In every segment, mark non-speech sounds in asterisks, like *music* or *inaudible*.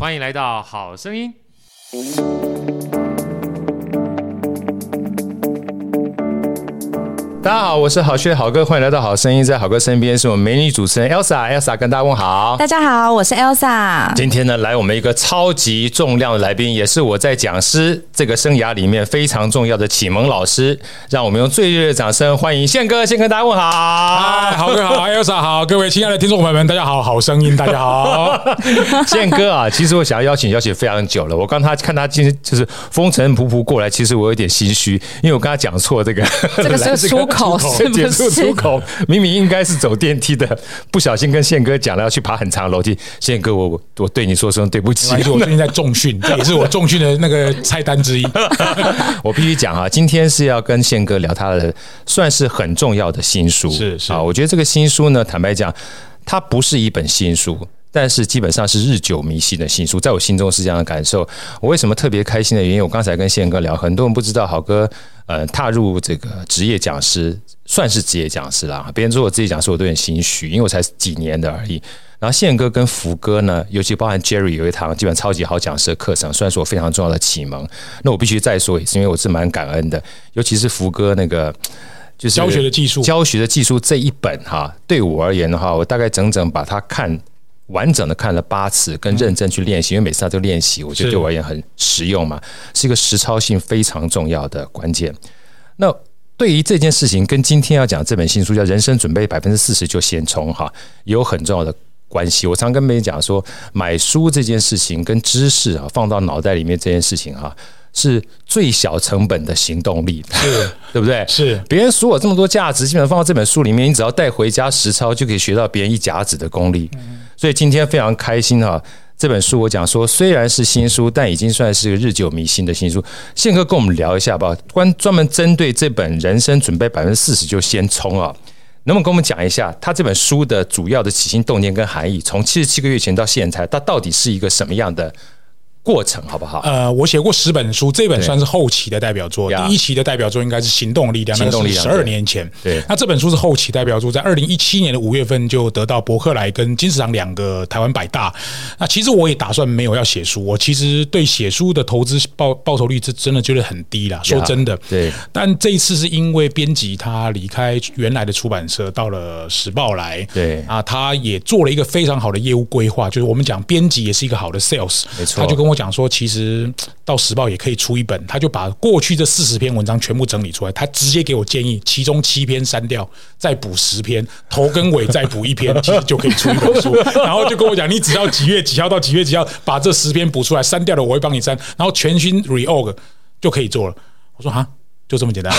欢迎来到好声音。大家好，我是好趣的好哥，欢迎来到好声音。在好哥身边是我们美女主持人 Elsa，Elsa 跟大家问好。大家好，我是 Elsa。今天呢，来我们一个超级重量的来宾，也是我在讲师这个生涯里面非常重要的启蒙老师。让我们用最热烈的掌声欢迎宪哥，先跟，大家问好。*laughs* 好哥好，Elsa 好，各位亲爱的听众朋友们，大家好，好声音，大家好。*laughs* 宪哥啊，其实我想要邀请邀请非常久了。我刚他看他今天就是风尘仆仆过来，其实我有点心虚，因为我刚才讲错这个，这个是 *laughs* 说。口是不是出，*laughs* 出口？明明应该是走电梯的，不小心跟宪哥讲了要去爬很长的楼梯。宪哥，我我对你说声对不起。我最近在重训，*laughs* 这也是我重训的那个菜单之一。*laughs* 我必须讲啊，今天是要跟宪哥聊他的算是很重要的新书。是是啊，我觉得这个新书呢，坦白讲，它不是一本新书，但是基本上是日久弥新的新书，在我心中是这样的感受。我为什么特别开心的原因，我刚才跟宪哥聊，很多人不知道，好哥。呃，踏入这个职业讲师，算是职业讲师啦。别人说我职业讲师，我都有点心虚，因为我才几年的而已。然后宪哥跟福哥呢，尤其包含 Jerry 有一堂基本超级好讲师的课程，算是我非常重要的启蒙。那我必须再说一次，因为我是蛮感恩的，尤其是福哥那个就是教学的技术，教学的技术这一本哈，对我而言的话，我大概整整把它看。完整的看了八次，跟认真去练习，因为每次他都练习，我觉得对我而言很实用嘛，是一个实操性非常重要的关键。那对于这件事情，跟今天要讲这本新书叫《人生准备百分之四十就先冲》哈，也有很重要的关系。我常跟别人讲说，买书这件事情跟知识啊放到脑袋里面这件事情哈。是最小成本的行动力，是，*laughs* 对不对？是，别人数我这么多价值，基本上放到这本书里面，你只要带回家实操，就可以学到别人一甲子的功力。所以今天非常开心哈，这本书我讲说虽然是新书，但已经算是个日久弥新的新书。宪哥跟我们聊一下吧，关专门针对这本人生准备百分之四十就先冲啊，能不能跟我们讲一下他这本书的主要的起心动念跟含义？从七十七个月前到现在，他到底是一个什么样的？过程好不好？呃，我写过十本书，这本算是后期的代表作。第一期的代表作应该是《行动力量》，那是十二年前。对，那这本书是后期代表作，在二零一七年的五月份就得到伯克莱跟金石堂两个台湾百大。那其实我也打算没有要写书，我其实对写书的投资报报酬率是真的觉得很低啦。说真的，对。但这一次是因为编辑他离开原来的出版社，到了时报来。对啊，他也做了一个非常好的业务规划，就是我们讲编辑也是一个好的 sales。没错，他就跟我讲说，其实 *tsk* 到时报也可以出一本，他就把过去这四十篇文章全部整理出来，他直接给我建议，其中七篇删掉，再补十篇，头跟尾再补一篇，其实就可以出一本书。*laughs* 然后就跟我讲，你只要几月几号到几月几号把这十篇补出来，删掉了我会帮你删，然后全新 reorg 就可以做了。我说哈。就这么简单，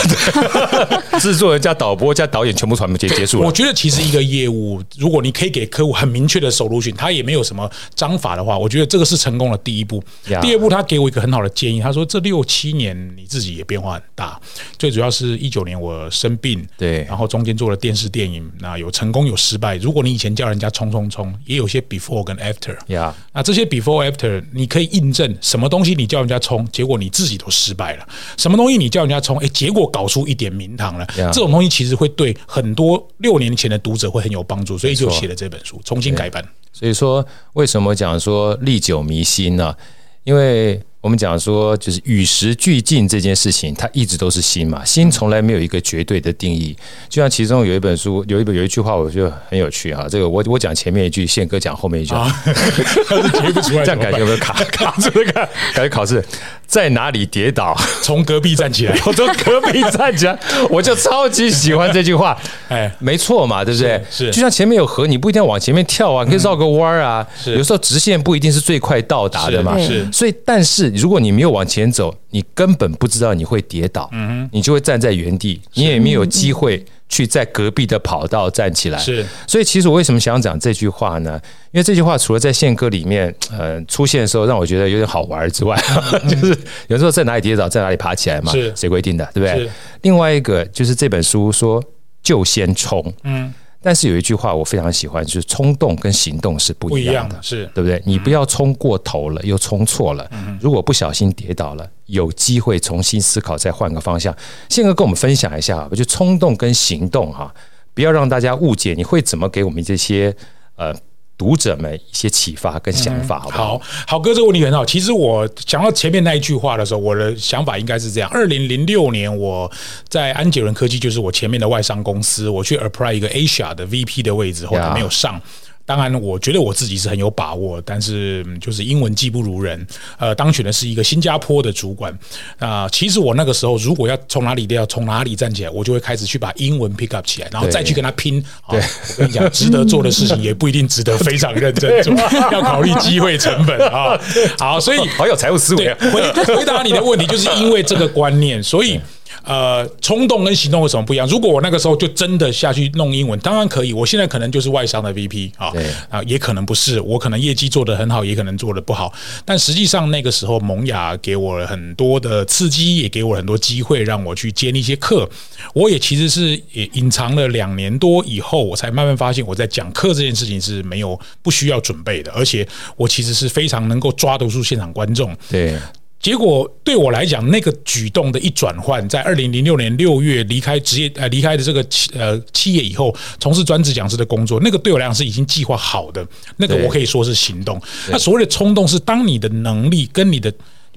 *laughs* 制作人加导播加导演全部全部结结束了。我觉得其实一个业务，如果你可以给客户很明确的 solution，他也没有什么章法的话，我觉得这个是成功的第一步。第二步，他给我一个很好的建议，他说这六七年你自己也变化很大，最主要是一九年我生病，对，然后中间做了电视电影，那有成功有失败。如果你以前叫人家冲冲冲，也有些 before 跟 after，呀，那这些 before after 你可以印证什么东西你叫人家冲，结果你自己都失败了，什么东西你叫人家冲。哎，结果搞出一点名堂了。这种东西其实会对很多六年前的读者会很有帮助，所以就写了这本书，重新改版。所以说，为什么讲说历久弥新呢？因为我们讲说，就是与时俱进这件事情，它一直都是新嘛。新从来没有一个绝对的定义。就像其中有一本书，有一本有一句话，我觉得很有趣哈。这个我我讲前面一句，宪哥讲后面一句，他是接不出来，*laughs* 这样感觉有没有卡 *laughs* 卡住？这个 *laughs* 感觉考试在哪里跌倒，*laughs* 从隔壁站起来。*laughs* 我从隔壁站起来，*laughs* 我就超级喜欢这句话。哎，没错嘛，对不对？是，就像前面有河，你不一定要往前面跳啊，你可以绕个弯儿啊。有时候直线不一定是最快到达的嘛。是，所以但是。如果你没有往前走，你根本不知道你会跌倒，你就会站在原地，你也没有机会去在隔壁的跑道站起来。是，所以其实我为什么想讲这句话呢？因为这句话除了在宪哥里面呃出现的时候让我觉得有点好玩之外，*laughs* 就是有时候在哪里跌倒，在哪里爬起来嘛，是谁规定的，对不对？另外一个就是这本书说就先冲，嗯。但是有一句话我非常喜欢，就是冲动跟行动是不一样的，是对不对？你不要冲过头了，又冲错了。如果不小心跌倒了，有机会重新思考，再换个方向。宪哥跟我们分享一下，就冲动跟行动哈，不要让大家误解。你会怎么给我们这些呃读者们一些启发跟想法好不好？嗯、好，好哥，这个问题很好。其实我讲到前面那一句话的时候，我的想法应该是这样：二零零六年，我在安杰伦科技，就是我前面的外商公司，我去 apply 一个 Asia 的 VP 的位置，后来没有上。当然，我觉得我自己是很有把握，但是就是英文技不如人。呃，当选的是一个新加坡的主管。啊、呃，其实我那个时候如果要从哪里都要从哪里站起来，我就会开始去把英文 pick up 起来，然后再去跟他拼。对，哦、我跟你讲，值得做的事情也不一定值得非常认真做，*laughs* 要考虑机会成本啊、哦。*laughs* 好，所以好有财务思维。回回答你的问题，就是因为这个观念，所以。呃，冲动跟行动有什么不一样？如果我那个时候就真的下去弄英文，当然可以。我现在可能就是外商的 VP 啊，啊，也可能不是。我可能业绩做得很好，也可能做得不好。但实际上那个时候，萌芽给我了很多的刺激，也给我很多机会，让我去接那些课。我也其实是也隐藏了两年多以后，我才慢慢发现，我在讲课这件事情是没有不需要准备的，而且我其实是非常能够抓得住现场观众。对。结果对我来讲，那个举动的一转换，在二零零六年六月离开职业呃离开的这个企呃企业以后，从事专职讲师的工作，那个对我来讲是已经计划好的，那个我可以说是行动。那所谓的冲动，是当你的能力跟你的。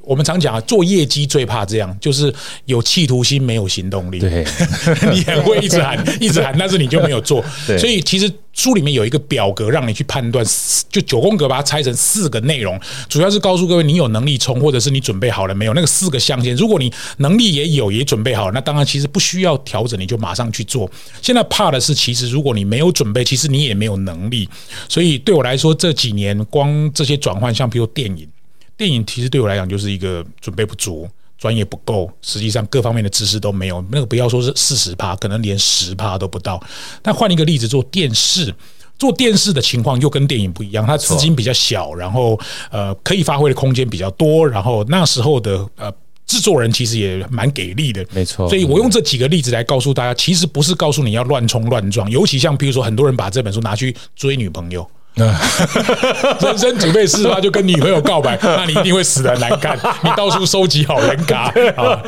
我们常讲啊，做业绩最怕这样，就是有企图心，没有行动力。对，*laughs* 你很会一直喊，*laughs* 一直喊，但是你就没有做。所以其实书里面有一个表格，让你去判断，就九宫格把它拆成四个内容，主要是告诉各位你有能力冲，或者是你准备好了没有。那个四个象限，如果你能力也有，也准备好了，那当然其实不需要调整，你就马上去做。现在怕的是，其实如果你没有准备，其实你也没有能力。所以对我来说，这几年光这些转换，像比如电影。电影其实对我来讲就是一个准备不足、专业不够，实际上各方面的知识都没有。那个不要说是四十趴，可能连十趴都不到。但换一个例子，做电视，做电视的情况又跟电影不一样，它资金比较小，然后呃可以发挥的空间比较多，然后那时候的呃制作人其实也蛮给力的，没错。所以我用这几个例子来告诉大家，其实不是告诉你要乱冲乱撞，尤其像比如说很多人把这本书拿去追女朋友。*laughs* 人生准备四十趴就跟女朋友告白，那你一定会死的很难看。你到处收集好人卡啊，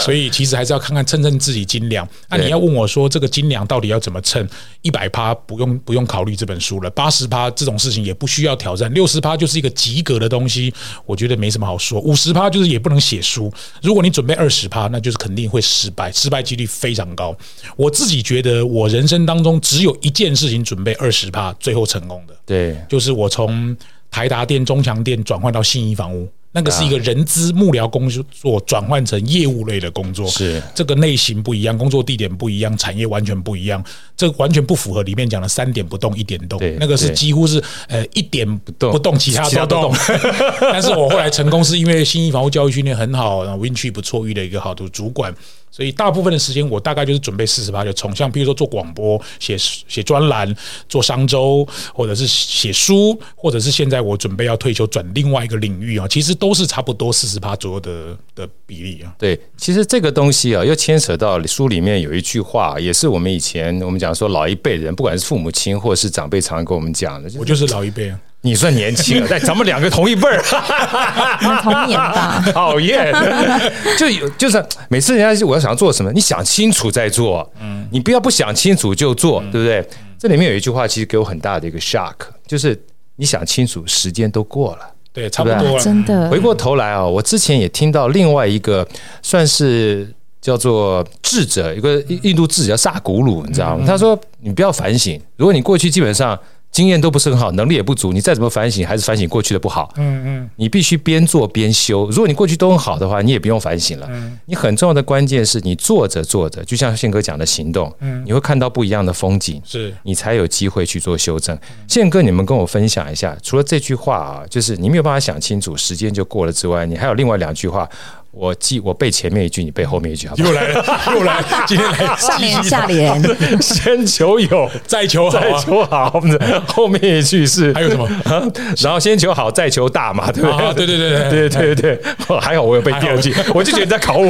所以其实还是要看看称称自己斤两。那你要问我说，这个斤两到底要怎么称？一百趴不用不用考虑这本书了，八十趴这种事情也不需要挑战，六十趴就是一个及格的东西，我觉得没什么好说。五十趴就是也不能写书。如果你准备二十趴，那就是肯定会失败，失败几率非常高。我自己觉得，我人生当中只有一件事情准备二十趴，最后成功的。对，就是我从台达店、中强店转换到信义房屋，那个是一个人资幕僚工作转换成业务类的工作，是。这个类型不一样，工作地点不一样，产业完全不一样，这完全不符合里面讲的三点不动一点动，那个是几乎是呃一点不动，不动其他都动。*laughs* 但是我后来成功是因为信义房屋教育训练很好，然后运气不错，遇了一个好的主管。所以大部分的时间，我大概就是准备四十趴就冲，像比如说做广播、写写专栏、做商周，或者是写书，或者是现在我准备要退休转另外一个领域啊，其实都是差不多四十趴左右的的比例啊。对，其实这个东西啊，又牵扯到书里面有一句话，也是我们以前我们讲说老一辈人，不管是父母亲或者是长辈，常常跟我们讲的。我就是老一辈啊。你算年轻了，*laughs* 但咱们两个同一辈儿，*laughs* 同年吧？讨厌，*laughs* 就有就是每次人家我要想要做什么，你想清楚再做，嗯，你不要不想清楚就做，对不对？这里面有一句话，其实给我很大的一个 shock，就是你想清楚，时间都过了，对，差不多了，真的。回过头来啊，我之前也听到另外一个算是叫做智者，一个印度智者叫萨古鲁，你知道吗？他说，你不要反省，如果你过去基本上。经验都不是很好，能力也不足，你再怎么反省，还是反省过去的不好。嗯嗯，你必须边做边修。如果你过去都很好的话，你也不用反省了。嗯，你很重要的关键是你做着做着，就像宪哥讲的行动，嗯，你会看到不一样的风景，是你才有机会去做修正。宪哥，你们跟我分享一下，除了这句话啊，就是你没有办法想清楚，时间就过了之外，你还有另外两句话。我记我背前面一句你背后面一句好不好又来了 *laughs* 又来了今天来上联下联。*laughs* 先求友再求好。再求好 *laughs* 后面一句是还有什么？啊然后先求好再求大嘛对不对？对对对对对对还好我有背第二句我就觉得你在考我。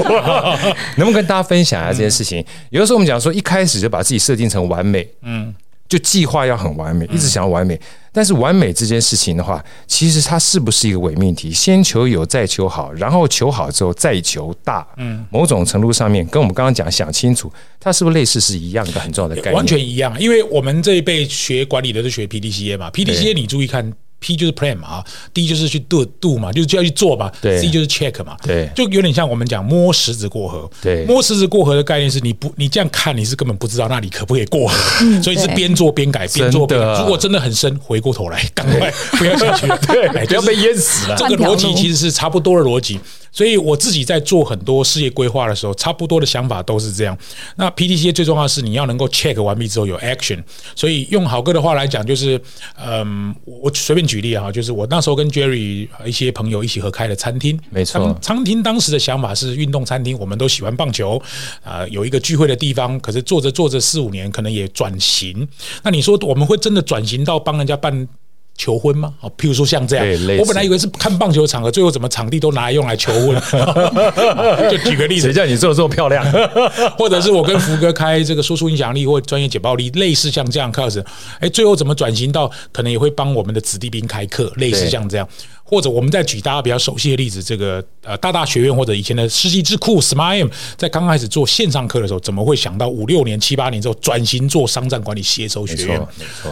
能不能跟大家分享一下这件事情？有的时候我们讲说一开始就把自己设定成完美嗯。就计划要很完美，一直想要完美。但是完美这件事情的话，其实它是不是一个伪命题？先求有，再求好，然后求好之后再求大。嗯，某种程度上面跟我们刚刚讲想清楚，它是不是类似是一样的很重要的概念？完全一样，因为我们这一辈学管理的是学 PDCA 嘛，PDCA 你注意看。P 就是 plan 嘛，啊，D 就是去 do do 嘛，就是就要去做嘛，对，C 就是 check 嘛，对，就有点像我们讲摸石子过河，对，摸石子过河的概念是你不你这样看你是根本不知道那里可不可以过河，嗯、所以是边做边改，边做边改。如果真的很深，回过头来赶快不要下去，对，不要被淹死了。这个逻辑其实是差不多的逻辑。所以我自己在做很多事业规划的时候，差不多的想法都是这样。那 PDCA 最重要的是你要能够 check 完毕之后有 action。所以用好哥的话来讲，就是嗯，我随便举例啊，就是我那时候跟 Jerry 一些朋友一起合开的餐厅，没错。餐厅当时的想法是运动餐厅，我们都喜欢棒球啊，有一个聚会的地方。可是做着做着四五年，可能也转型。那你说我们会真的转型到帮人家办？求婚吗？哦，譬如说像这样，我本来以为是看棒球场合，最后怎么场地都拿来用来求婚？*laughs* 就举个例子，谁叫你做的这么漂亮？*laughs* 或者是我跟福哥开这个说出影响力或专业解报力，类似像这样课程，哎，最后怎么转型到可能也会帮我们的子弟兵开课，类似像这样。或者我们再举大家比较熟悉的例子，这个呃大大学院或者以前的世纪智库 Smile，在刚开始做线上课的时候，怎么会想到五六年、七八年之后转型做商战管理协收学院？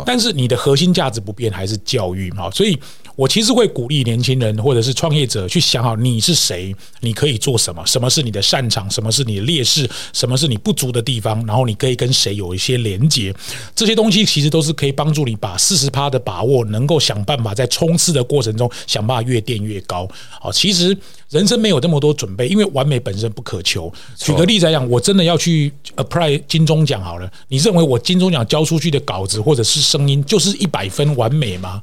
但是你的核心价值不变，还是教育嘛。所以我其实会鼓励年轻人或者是创业者去想好你是谁，你可以做什么，什么是你的擅长，什么是你的劣势，什么是你不足的地方，然后你可以跟谁有一些连接。这些东西其实都是可以帮助你把四十趴的把握，能够想办法在冲刺的过程中想。办法越垫越高，好，其实人生没有这么多准备，因为完美本身不可求。举个例子来讲，我真的要去 apply 金钟奖好了，你认为我金钟奖交出去的稿子或者是声音就是一百分完美吗？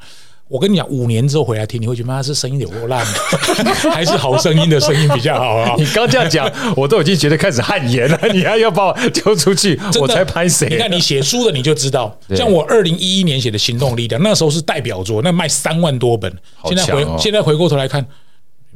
我跟你讲，五年之后回来听，你会觉得妈是声音有多烂，*laughs* 还是好声音的声音比较好啊？你刚这样讲，我都已经觉得开始汗颜了。你还要把我丢出去，我才拍谁？你看你写书的你就知道，像我二零一一年写的《行动力量》，那时候是代表作，那卖三万多本。现在回现在回过头来看。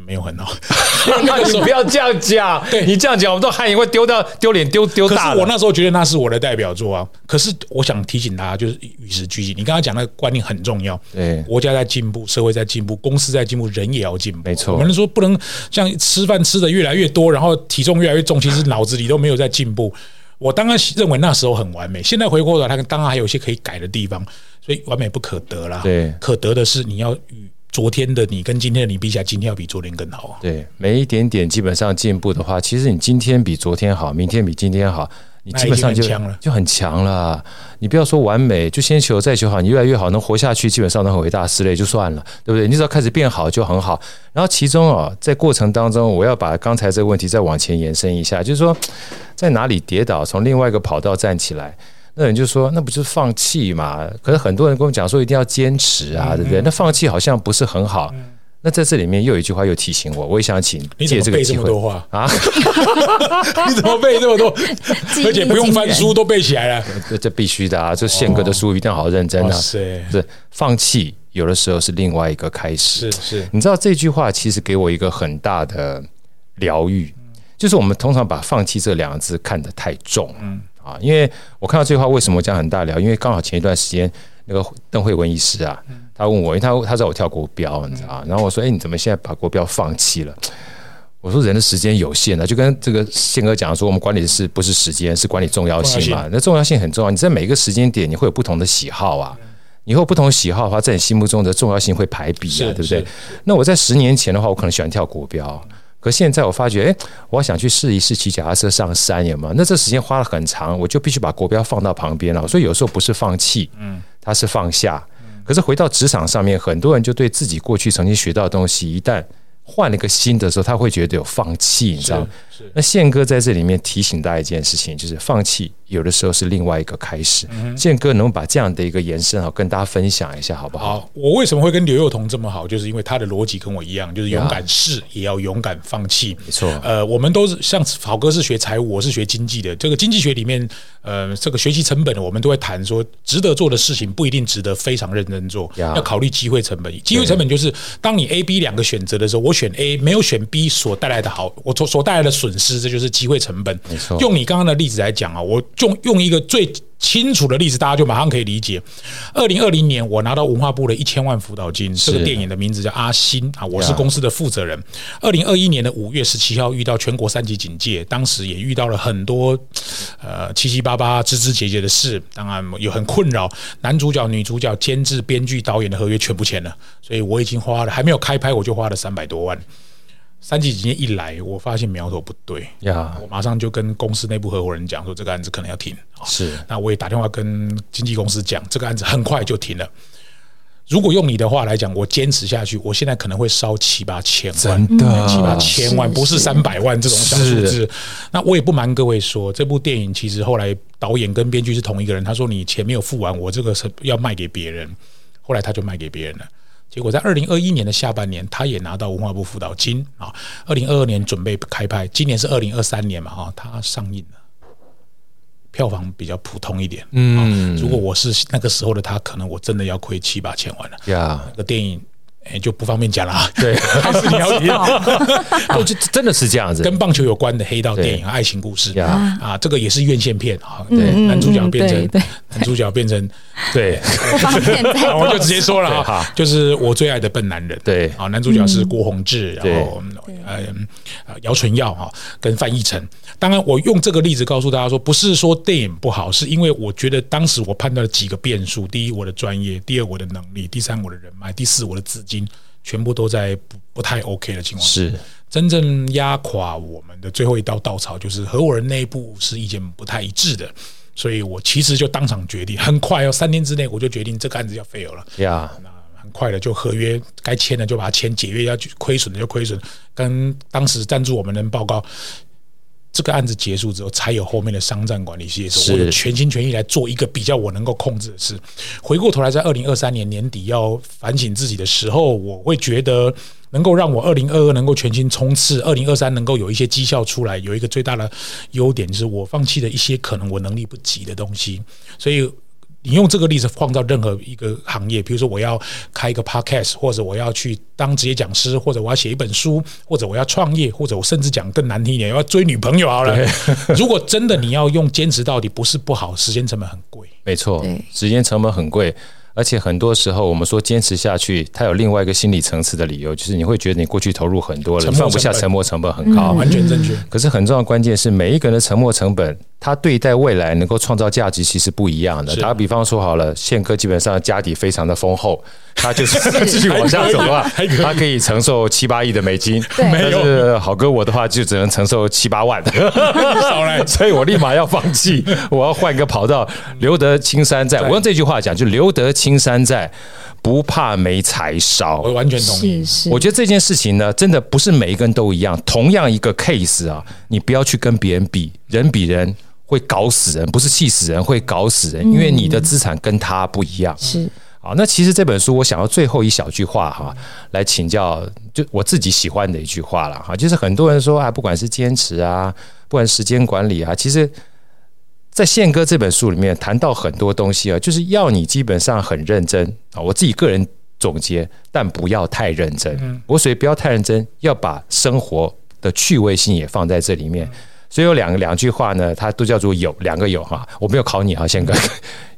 没有很好，*laughs* 那你不要这样讲。*laughs* 对，你这样讲，我们都汗颜会丢到丢脸丢丢大。我那时候觉得那是我的代表作啊。可是我想提醒大家，就是与时俱进。你刚刚讲那个观念很重要。对，国家在进步，社会在进步，公司在进步，人也要进步。没错，我们说不能像吃饭吃的越来越多，然后体重越来越重，其实脑子里都没有在进步。我当然认为那时候很完美，现在回过头来，它当然还有一些可以改的地方，所以完美不可得啦。对，可得的是你要与。昨天的你跟今天的你比起来，今天要比昨天更好。啊对，每一点点基本上进步的话，其实你今天比昨天好，明天比今天好，你基本上就就很强了。你不要说完美，就先求再求好，你越来越好，能活下去，基本上都很伟大，事类就算了，对不对？你只要开始变好就很好。然后其中啊，在过程当中，我要把刚才这个问题再往前延伸一下，就是说在哪里跌倒，从另外一个跑道站起来。那人就说：“那不就是放弃嘛？”可是很多人跟我讲说：“一定要坚持啊，对不对？”那放弃好像不是很好。那在这里面又有一句话又提醒我，我也想请借这个机会啊！*laughs* 你怎么背这么多？*laughs* 而且不用翻书都背起来了？*laughs* 这这必须的啊！这宪哥的书一定要好好认真啊！是放弃有的时候是另外一个开始。是是，你知道这句话其实给我一个很大的疗愈，就是我们通常把放弃这两个字看得太重。嗯。啊，因为我看到这句话，为什么这样很大聊？因为刚好前一段时间，那个邓惠文医师啊，他问我，因为他他知道我跳国标，你知道，然后我说，哎，你怎么现在把国标放弃了？我说，人的时间有限啊，就跟这个宪哥讲说，我们管理的是不是时间，是管理重要性嘛？那重要性很重要，你在每一个时间点，你会有不同的喜好啊，你会有不同的喜好的话，在你心目中的重要性会排比啊，对不对？那我在十年前的话，我可能喜欢跳国标。可现在我发觉，哎，我想去试一试骑脚踏车上山，有没有？那这时间花了很长，我就必须把国标放到旁边了。所以有时候不是放弃，嗯，它是放下。可是回到职场上面，很多人就对自己过去曾经学到的东西，一旦换了一个新的时候，他会觉得有放弃，你知道吗？那宪哥在这里面提醒大家一件事情，就是放弃。有的时候是另外一个开始。宪哥能把这样的一个延伸啊，跟大家分享一下，好不好？好，我为什么会跟刘幼彤这么好？就是因为他的逻辑跟我一样，就是勇敢试，也要勇敢放弃。没错。呃，我们都是像好哥是学财务，我是学经济的。这个经济学里面，呃，这个学习成本，我们都会谈说，值得做的事情不一定值得非常认真做，要考虑机会成本。机会成本就是当你 A、B 两个选择的时候，我选 A，没有选 B 所带来的好，我所所带来的损损失，这就是机会成本。没错。用你刚刚的例子来讲啊，我就用一个最清楚的例子，大家就马上可以理解。二零二零年，我拿到文化部的一千万辅导金，这个电影的名字叫《阿星》啊，我是公司的负责人。二零二一年的五月十七号，遇到全国三级警戒，当时也遇到了很多呃七七八八、枝枝节节的事，当然有很困扰。男主角、女主角、监制、编剧、导演的合约全部签了，所以我已经花了，还没有开拍，我就花了三百多万。三级警戒一来，我发现苗头不对呀.我马上就跟公司内部合伙人讲说，这个案子可能要停。是，那我也打电话跟经纪公司讲，这个案子很快就停了。如果用你的话来讲，我坚持下去，我现在可能会烧七八千万，真的七八千万，不是三百万这种小数字。那我也不瞒各位说，这部电影其实后来导演跟编剧是同一个人，他说你钱没有付完，我这个是要卖给别人，后来他就卖给别人了。结果在二零二一年的下半年，他也拿到文化部辅导金啊。二零二二年准备开拍，今年是二零二三年嘛，哈，他上映了，票房比较普通一点。嗯，如果我是那个时候的他，可能我真的要亏七八千万了。呀，那个电影。哎，就不方便讲了。对，*laughs* 还是你要提。*laughs* 就真的是这样子，跟棒球有关的黑道电影、爱情故事啊，这个也是院线片啊。对，男主角变成男主角变成 *laughs* 对，我就直接说了哈，就是我最爱的笨男人。对。啊，男主角是郭宏志，然后呃姚淳耀哈，跟范逸臣。当然，我用这个例子告诉大家说，不是说电影不好，是因为我觉得当时我判断了几个变数：第一，我的专业；第二，我的能力；第三，我的人脉；第四，我的资金。全部都在不不太 OK 的情况。下，是。真正压垮我们的最后一道稻草，就是合伙人内部是意见不太一致的，所以我其实就当场决定，很快哦，三天之内我就决定这个案子要 fail 了。呀，那很快的就合约该签的就把它签，解约要亏损的就亏损，跟当时赞助我们的人报告。这个案子结束之后，才有后面的商战管理系列是。我全心全意来做一个比较我能够控制的事。回过头来，在二零二三年年底要反省自己的时候，我会觉得能够让我二零二二能够全心冲刺，二零二三能够有一些绩效出来，有一个最大的优点就是我放弃了一些可能我能力不及的东西，所以。你用这个例子放到任何一个行业，比如说我要开一个 podcast，或者我要去当职业讲师，或者我要写一本书，或者我要创业，或者我甚至讲更难听一点，要追女朋友好了。*laughs* 如果真的你要用坚持到底，不是不好，时间成本很贵。没错，时间成本很贵。而且很多时候，我们说坚持下去，它有另外一个心理层次的理由，就是你会觉得你过去投入很多了，放不下，沉没成本很高，完全正确。可是很重要的关键是，每一个人的沉没成本，他对待未来能够创造价值，其实不一样的。打个比方说好了，宪哥基本上家底非常的丰厚，他就是 *laughs* 继续往下走的话，*laughs* 他可以承受七八亿的美金。但是好哥我的话，就只能承受七八万。*laughs* 所以我立马要放弃，我要换一个跑道。留得青山在，我用这句话讲，就留得青。青山在，不怕没柴烧。我完全同意。我觉得这件事情呢，真的不是每一个人都一样。同样一个 case 啊，你不要去跟别人比，人比人会搞死人，不是气死人，会搞死人，因为你的资产跟他不一样。是。好，那其实这本书我想要最后一小句话哈，来请教，就我自己喜欢的一句话了哈，就是很多人说啊，不管是坚持啊，不管时间管理啊，其实。在宪哥这本书里面谈到很多东西啊，就是要你基本上很认真啊。我自己个人总结，但不要太认真。我所以不要太认真，要把生活的趣味性也放在这里面。所以有两两句话呢，它都叫做有两个有哈。我没有考你啊，宪哥，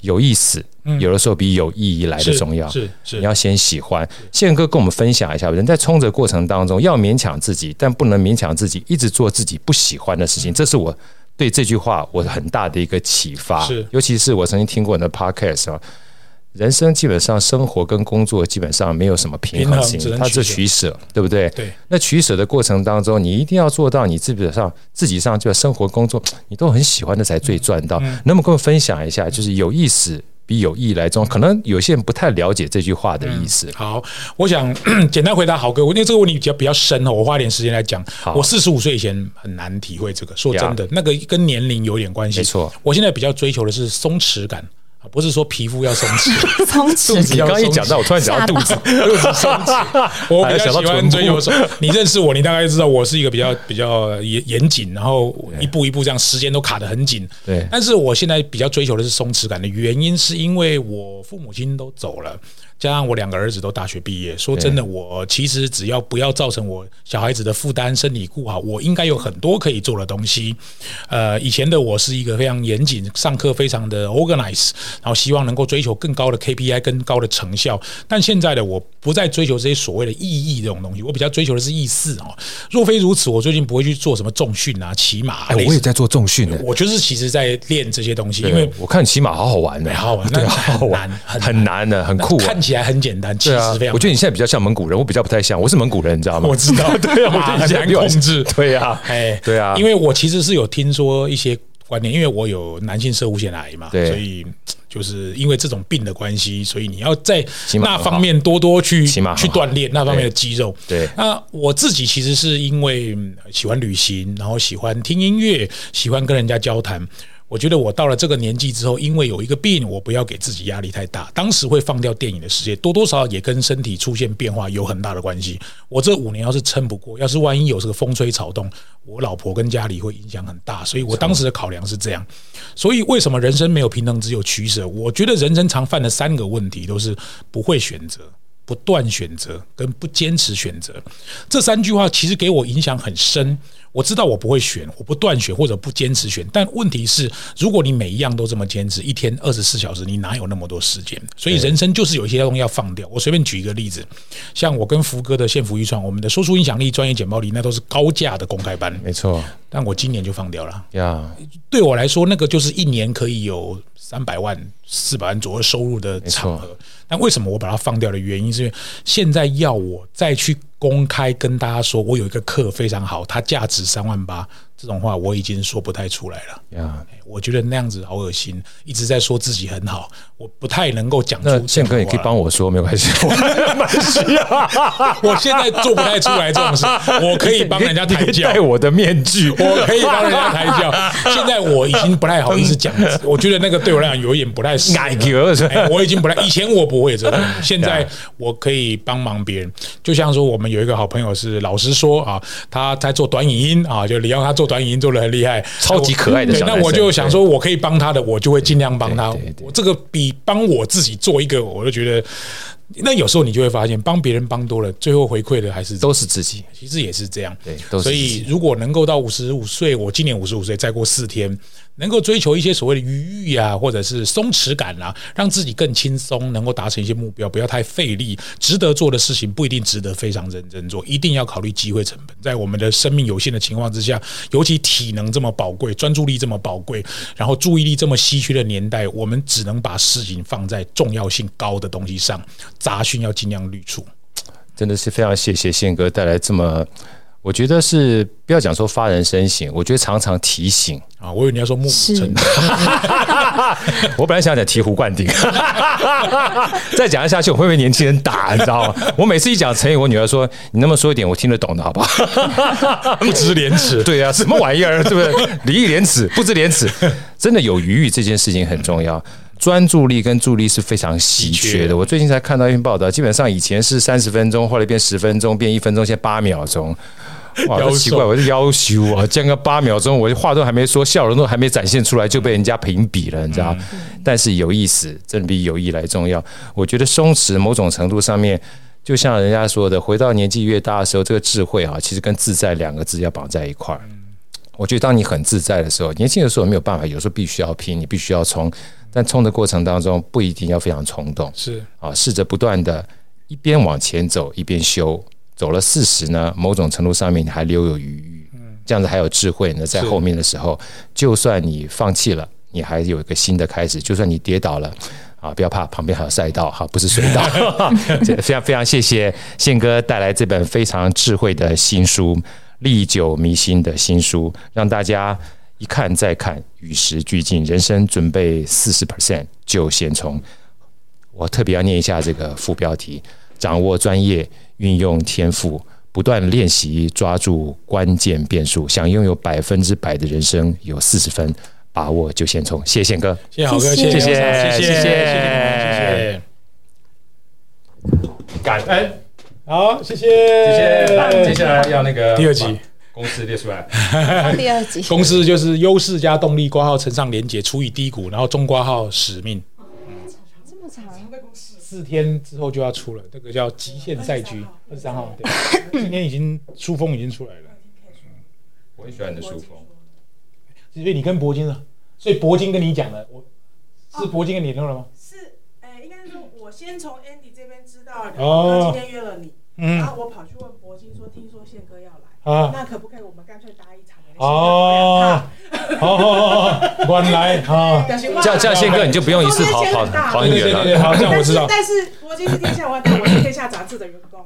有意思，有的时候比有意义来的重要。是是，你要先喜欢。宪哥跟我们分享一下，人在冲的过程当中要勉强自己，但不能勉强自己一直做自己不喜欢的事情。这是我。对这句话，我很大的一个启发，是，尤其是我曾经听过你的 podcast 啊，人生基本上生活跟工作基本上没有什么平衡性，它是取舍，对不对？对。那取舍的过程当中，你一定要做到，你基本上自己上就生活工作，你都很喜欢的才最赚到。能不能跟我分享一下，就是有意思？比有意义来中，可能有些人不太了解这句话的意思。嗯、好，我想 *clears throat* 简单回答豪哥，因为这个问题比较比较深哦，我花点时间来讲。我四十五岁以前很难体会这个，说真的那个跟年龄有点关系。没错，我现在比较追求的是松弛感。不是说皮肤要松弛，*laughs* 松弛。你刚刚一讲到，我突然想到肚子，肚子松弛。*laughs* 我比较喜欢追求说，*laughs* 你认识我，你大概知道我是一个比较比较严严谨，然后一步一步这样，时间都卡得很紧。对。但是我现在比较追求的是松弛感的原因，是因为我父母亲都走了。加上我两个儿子都大学毕业，说真的，我其实只要不要造成我小孩子的负担，身体顾好，我应该有很多可以做的东西。呃，以前的我是一个非常严谨，上课非常的 organize，然后希望能够追求更高的 KPI、更高的成效。但现在的我不再追求这些所谓的意义这种东西，我比较追求的是意思哦。若非如此，我最近不会去做什么重训啊、骑马。哎，我也在做重训呢。我就是其实在练这些东西，因为我看骑马好好玩的，好好玩，*laughs* 对，好好玩，很难的，很酷，看起来很简单，其实非常。我觉得你现在比较像蒙古人，我比较不太像，我是蒙古人，你知道吗？我知道，对啊，*laughs* 我很难控制，对呀，哎，对啊，因为我其实是有听说一些观念，因为我有男性射物腺癌嘛，所以就是因为这种病的关系，所以你要在那方面多多去去锻炼那方面的肌肉。对，那我自己其实是因为喜欢旅行，然后喜欢听音乐，喜欢跟人家交谈。我觉得我到了这个年纪之后，因为有一个病，我不要给自己压力太大。当时会放掉电影的世界，多多少少也跟身体出现变化有很大的关系。我这五年要是撑不过，要是万一有这个风吹草动，我老婆跟家里会影响很大。所以我当时的考量是这样。所以为什么人生没有平衡，只有取舍？我觉得人生常犯的三个问题都是不会选择。不断选择跟不坚持选择这三句话，其实给我影响很深。我知道我不会选，我不断选或者不坚持选，但问题是，如果你每一样都这么坚持，一天二十四小时，你哪有那么多时间？所以人生就是有一些东西要放掉。我随便举一个例子，像我跟福哥的幸福育创，我们的说书影响力、专业简报力，那都是高价的公开班，没错。但我今年就放掉了呀。对我来说，那个就是一年可以有三百万、四百万左右收入的场合。但为什么我把它放掉的原因，是因为现在要我再去公开跟大家说，我有一个课非常好，它价值三万八。这种话我已经说不太出来了。呀，我觉得那样子好恶心，一直在说自己很好，我不太能够讲出。那宪哥也可以帮我说，没关系，没关系。我现在做不太出来这种事，*laughs* 我可以帮人家抬轿。戴我的面具，我可以帮人家抬轿。*laughs* 现在我已经不太好意思讲，我觉得那个对我来讲有点不太适合。*laughs* 我已经不太，以前我不会这样，现在我可以帮忙别人。就像说，我们有一个好朋友是老实说啊，他在做短影音啊，就你要他做。短影音做的很厉害，超级可爱的小。那我就想说，我可以帮他的，我就会尽量帮他。我这个比帮我自己做一个，我就觉得，那有时候你就会发现，帮别人帮多了，最后回馈的还是都是自己。其实也是这样，对。所以如果能够到五十五岁，我今年五十五岁，再过四天。能够追求一些所谓的愉悦啊，或者是松弛感啊，让自己更轻松，能够达成一些目标，不要太费力。值得做的事情不一定值得非常认真做，一定要考虑机会成本。在我们的生命有限的情况之下，尤其体能这么宝贵，专注力这么宝贵，然后注意力这么稀缺的年代，我们只能把事情放在重要性高的东西上，杂讯要尽量滤除。真的是非常谢谢宪哥带来这么。我觉得是不要讲说发人深省，我觉得常常提醒啊。我以为你要说木成，是 *laughs* 我本来想讲醍醐灌顶，*laughs* 再讲下去我会被年轻人打，你知道吗？我每次一讲成语，我女儿说：“你那么说一点，我听得懂的好不好？” *laughs* 不知廉耻，对啊，什么玩意儿，对不对？礼义廉耻，不知廉耻，真的有余裕这件事情很重要。专注力跟注意力是非常稀缺的。我最近才看到一篇报道，基本上以前是三十分钟，后来变十分钟，变一分钟，现在八秒钟。哇，*laughs* 好奇怪，我是要求啊，讲个八秒钟，我话都还没说，笑容都还没展现出来，就被人家评比了，你知道？但是有意思，真的比友谊来重要。我觉得松弛某种程度上面，就像人家说的，回到年纪越大的时候，这个智慧啊，其实跟自在两个字要绑在一块儿。我觉得当你很自在的时候，年轻的时候没有办法，有时候必须要拼，你必须要冲，但冲的过程当中不一定要非常冲动，是。啊，试着不断的一边往前走一边修。走了四十呢，某种程度上面你还留有余裕，这样子还有智慧呢，在后面的时候，就算你放弃了，你还有一个新的开始；就算你跌倒了，啊，不要怕，旁边还有赛道，哈，不是水道。*laughs* *laughs* 非常非常谢谢宪哥带来这本非常智慧的新书《历久弥新》的新书，让大家一看再看，与时俱进，人生准备四十 percent 就先冲。我特别要念一下这个副标题：掌握专业。运用天赋，不断练习，抓住关键变数，想拥有百分之百的人生，有四十分把握就先冲。谢谢宪哥，谢谢豪哥，谢谢谢谢谢谢谢谢，感恩，好，谢谢谢谢。接下来要那个第二集公式列出来，第二集公式就是优势加动力，挂号乘上连结除以低谷，然后中挂号使命。这么长，四天之后就要出了，这个叫《极限赛局》，二十三号。对，今天已经书风已经出来了。我很喜欢你的书封。所以你跟铂金了，所以铂金跟你讲了，我是铂金跟你弄了吗？是，哎，应该是说我先从 Andy 这边知道，我今天约了你，然后我跑去问铂金说，听说宪哥要来，啊，那可不可以我们干脆搭一场？哦，好好好，原来啊，这样这样，宪哥你就不用一次跑跑跑很远了。好，这样我知道。但是铂金是天下我是天下杂志的员工。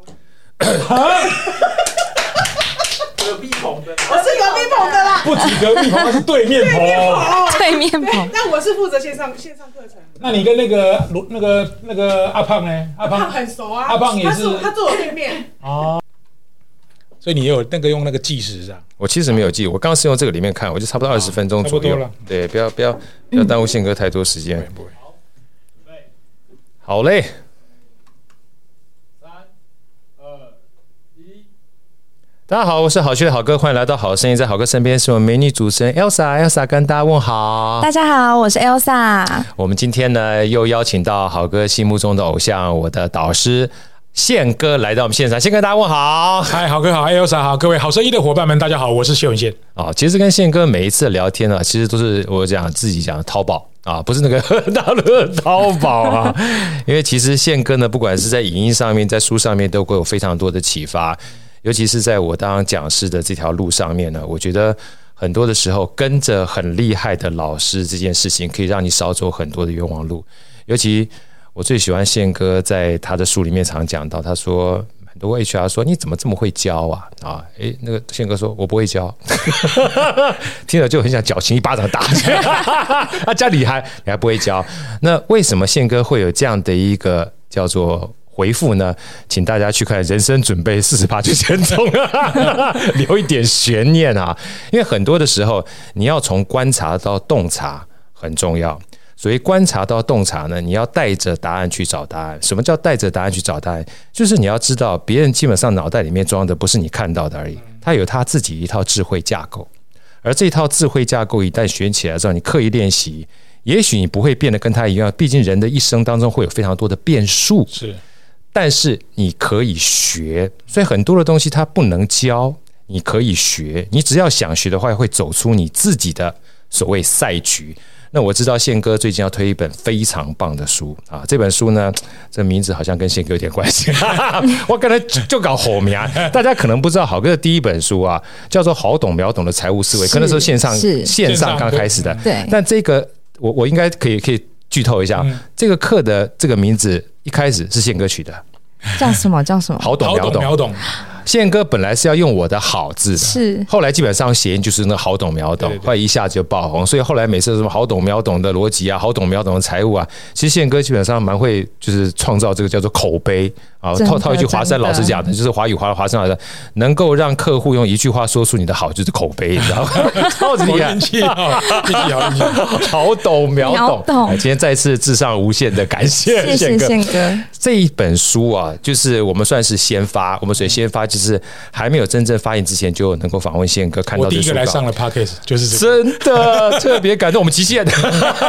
隔壁棚的，我是隔壁棚的啦。不止隔壁棚，是对面棚。对面棚。那我是负责线上线上课程。那你跟那个罗那个那个阿胖呢？阿胖很熟啊。阿胖也是，他坐我对面。哦。所以你有那个用那个计时是吧？我其实没有记，我刚刚是用这个里面看，我就差不多二十分钟左右了。对，不要不要不要耽误宪哥太多时间。不会。好嘞。三二一。大家好，我是好趣的好哥，欢迎来到好声音，在好哥身边是我们美女主持人 Elsa，Elsa 跟大家问好。大家好，我是 Elsa。我们今天呢又邀请到好哥心目中的偶像，我的导师。宪哥来到我们现场，先跟大家问好。嗨，好哥好，Elsa 好，各位好声音的伙伴们，大家好，我是谢永宪。啊，其实跟宪哥每一次聊天呢，其实都是我讲自己讲的淘宝啊，不是那个 *laughs* 大陆淘宝啊。*laughs* 因为其实宪哥呢，不管是在影音上面，在书上面，都会有非常多的启发。尤其是在我当讲师的这条路上面呢，我觉得很多的时候跟着很厉害的老师这件事情，可以让你少走很多的冤枉路，尤其。我最喜欢宪哥在他的书里面常讲到，他说很多 HR 说，你怎么这么会教啊？啊，诶，那个宪哥说我不会教，*laughs* 听了就很想矫情一巴掌打去。*laughs* 啊，家里还你还不会教？那为什么宪哥会有这样的一个叫做回复呢？请大家去看《人生准备四十八就前冲》，*laughs* 留一点悬念啊，因为很多的时候你要从观察到洞察很重要。所以观察到洞察呢，你要带着答案去找答案。什么叫带着答案去找答案？就是你要知道，别人基本上脑袋里面装的不是你看到的而已，他有他自己一套智慧架构。而这套智慧架构一旦学起来之后，你刻意练习，也许你不会变得跟他一样。毕竟人的一生当中会有非常多的变数，是。但是你可以学，所以很多的东西它不能教，你可以学。你只要想学的话，会走出你自己的所谓赛局。那我知道宪哥最近要推一本非常棒的书啊，这本书呢，*tsk* 这名字好像跟宪哥有点关系。*laughs* 我刚才就搞火苗，*laughs* 大家可能不知道，好哥的第一本书啊，叫做《好懂秒懂的财务思维》，可能是线上线上刚开始的。对，但这个我我应该可以可以剧透一下，这个课的这个名字一开始是宪哥取的，叫什么？叫什么？好懂秒懂。宪哥本来是要用我的好字的，是。后来基本上谐音就是那好懂秒懂，后来一下子就爆红，所以后来每次什么好懂秒懂的逻辑啊，好懂秒懂的财务啊，其实宪哥基本上蛮会就是创造这个叫做口碑啊，套套一句华山老师讲的，就是华语华华山老师能够让客户用一句话说出你的好就是口碑，你知道吗？超级厉害，运气好，懂秒懂。今天再次致上无限的感谢，谢谢宪哥。这一本书啊，就是我们算是先发，我们所以先发。就是还没有真正发言之前，就能够访问宪哥，看到我第一个来上了 Podcast 就是真的特别感动。我们极限，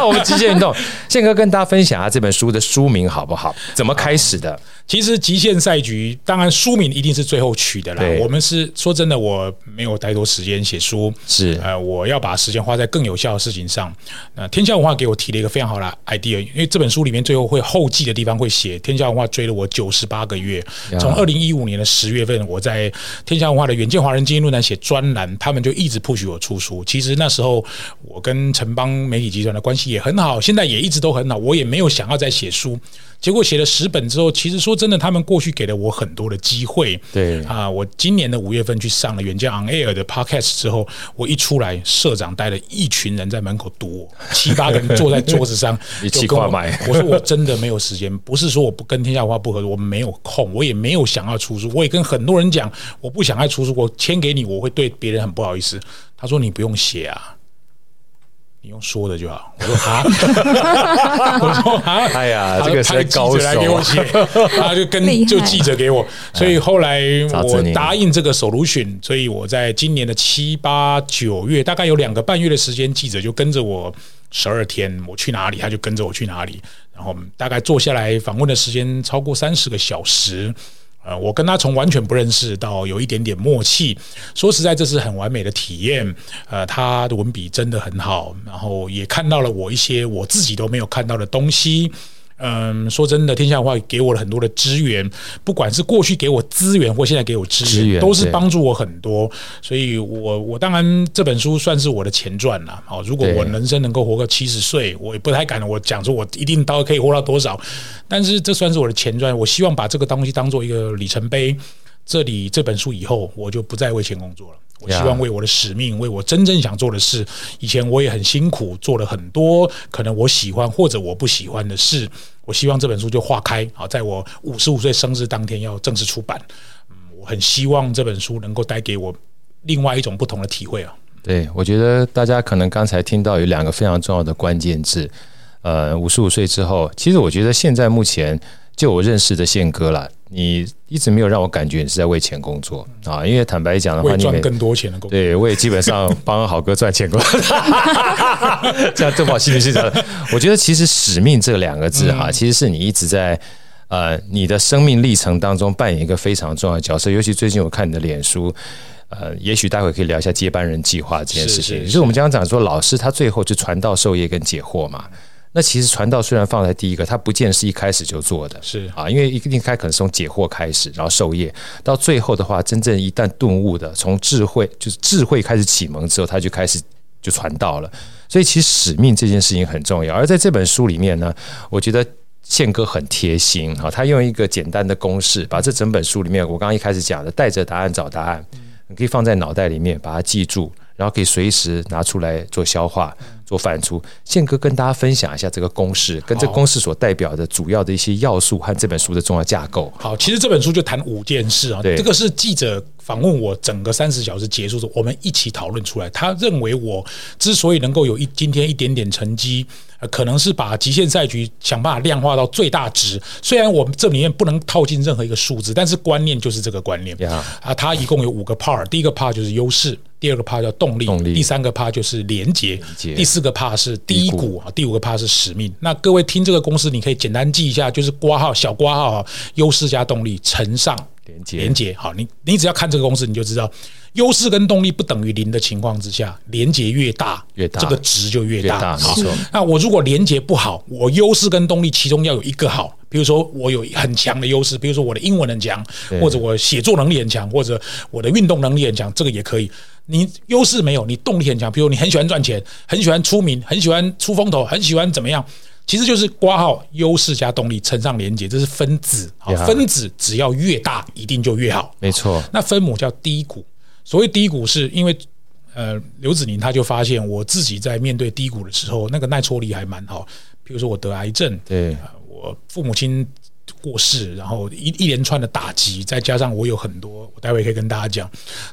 我们极限运动，宪哥跟大家分享下这本书的书名好不好？怎么开始的？其实极限赛局，当然书名一定是最后取的啦。我们是说真的，我没有太多时间写书，是呃，我要把时间花在更有效的事情上。那天下文化给我提了一个非常好的 idea，因为这本书里面最后会后记的地方会写，天下文化追了我九十八个月，从二零一五年的十月份，我在天下文化的远见华人精英论坛写专栏，他们就一直 push 我出书。其实那时候我跟城邦媒体集团的关系也很好，现在也一直都很好，我也没有想要再写书。结果写了十本之后，其实说真的，他们过去给了我很多的机会。对啊，我今年的五月份去上了远见 On Air 的 Podcast 之后，我一出来，社长带了一群人在门口堵我，七八个人 *laughs* 坐在桌子上，一起挂麦。*laughs* 我说我真的没有时间，不是说我不跟天下文化不合作，我没有空，我也没有想要出书，我也跟很多人讲，我不想爱出书，我签给你，我会对别人很不好意思。他说你不用写啊。你用说的就好。我说啊，*laughs* 我说啊，哎呀，这个是高手，来给我写，*laughs* 他就跟就记者给我，所以后来我答应这个 solution，所以我在今年的七八九月，大概有两个半月的时间，记者就跟着我十二天，我去哪里他就跟着我去哪里。然后大概坐下来访问的时间超过三十个小时。呃，我跟他从完全不认识到有一点点默契，说实在，这是很完美的体验。呃，他的文笔真的很好，然后也看到了我一些我自己都没有看到的东西。嗯，说真的，天下文化给我了很多的资源，不管是过去给我资源，或现在给我资源，都是帮助我很多。所以我我当然这本书算是我的前传了。好，如果我人生能够活个七十岁，我也不太敢我讲说我一定到可以活到多少，但是这算是我的前传。我希望把这个东西当做一个里程碑。这里这本书以后，我就不再为钱工作了。我希望为我的使命，为我真正想做的事。以前我也很辛苦，做了很多可能我喜欢或者我不喜欢的事。我希望这本书就化开啊，在我五十五岁生日当天要正式出版。嗯，我很希望这本书能够带给我另外一种不同的体会啊。对，我觉得大家可能刚才听到有两个非常重要的关键字，呃，五十五岁之后，其实我觉得现在目前。就我认识的宪哥啦，你一直没有让我感觉你是在为钱工作啊。因为坦白讲的话，你赚更多钱的工作，对，我也基本上帮好哥赚钱过。*laughs* 这样这么好，信不信？我觉得其实“使命”这两个字哈，其实是你一直在呃你的生命历程当中扮演一个非常重要的角色。尤其最近我看你的脸书，呃，也许待会可以聊一下接班人计划这件事情。就是我们经常讲说，老师他最后就传道授业跟解惑嘛。那其实传道虽然放在第一个，它不见是一开始就做的，是啊，因为一定开可能从解惑开始，然后授业，到最后的话，真正一旦顿悟的，从智慧就是智慧开始启蒙之后，他就开始就传道了。所以其实使命这件事情很重要。而在这本书里面呢，我觉得宪哥很贴心啊，他用一个简单的公式，把这整本书里面我刚刚一开始讲的带着答案找答案，你可以放在脑袋里面把它记住，然后可以随时拿出来做消化。做反刍，宪哥跟大家分享一下这个公式，跟这公式所代表的主要的一些要素和这本书的重要架构。好，其实这本书就谈五件事啊。对，这个是记者访问我整个三十小时结束之后，我们一起讨论出来。他认为我之所以能够有一今天一点点成绩，可能是把极限赛局想办法量化到最大值。虽然我们这里面不能套进任何一个数字，但是观念就是这个观念。啊，它一共有五个 part，第一个 part 就是优势。第二个 part 叫动力，第三个 part 就是连接，第四个 part 是低谷啊，第五个 part 是使命。那各位听这个公式，你可以简单记一下，就是挂号小挂号啊，优势加动力乘上连接。好，你你只要看这个公式，你就知道。优势跟动力不等于零的情况之下，连接越大，越大，这个值就越大。好，那我如果连接不好，我优势跟动力其中要有一个好，比如说我有很强的优势，比如说我的英文很强，或者我写作能力很强，或者我的运动能力很强，这个也可以。你优势没有，你动力很强，比如你很喜欢赚钱，很喜欢出名，很喜欢出风头，很喜欢怎么样？其实就是挂号优势加动力乘上连接，这是分子。好，分子只要越大，一定就越好。没错。那分母叫低谷。所谓低谷，是因为呃，刘子宁他就发现我自己在面对低谷的时候，那个耐挫力还蛮好。比如说我得癌症，对，呃，我父母亲过世，然后一一连串的打击，再加上我有很多，我待会可以跟大家讲，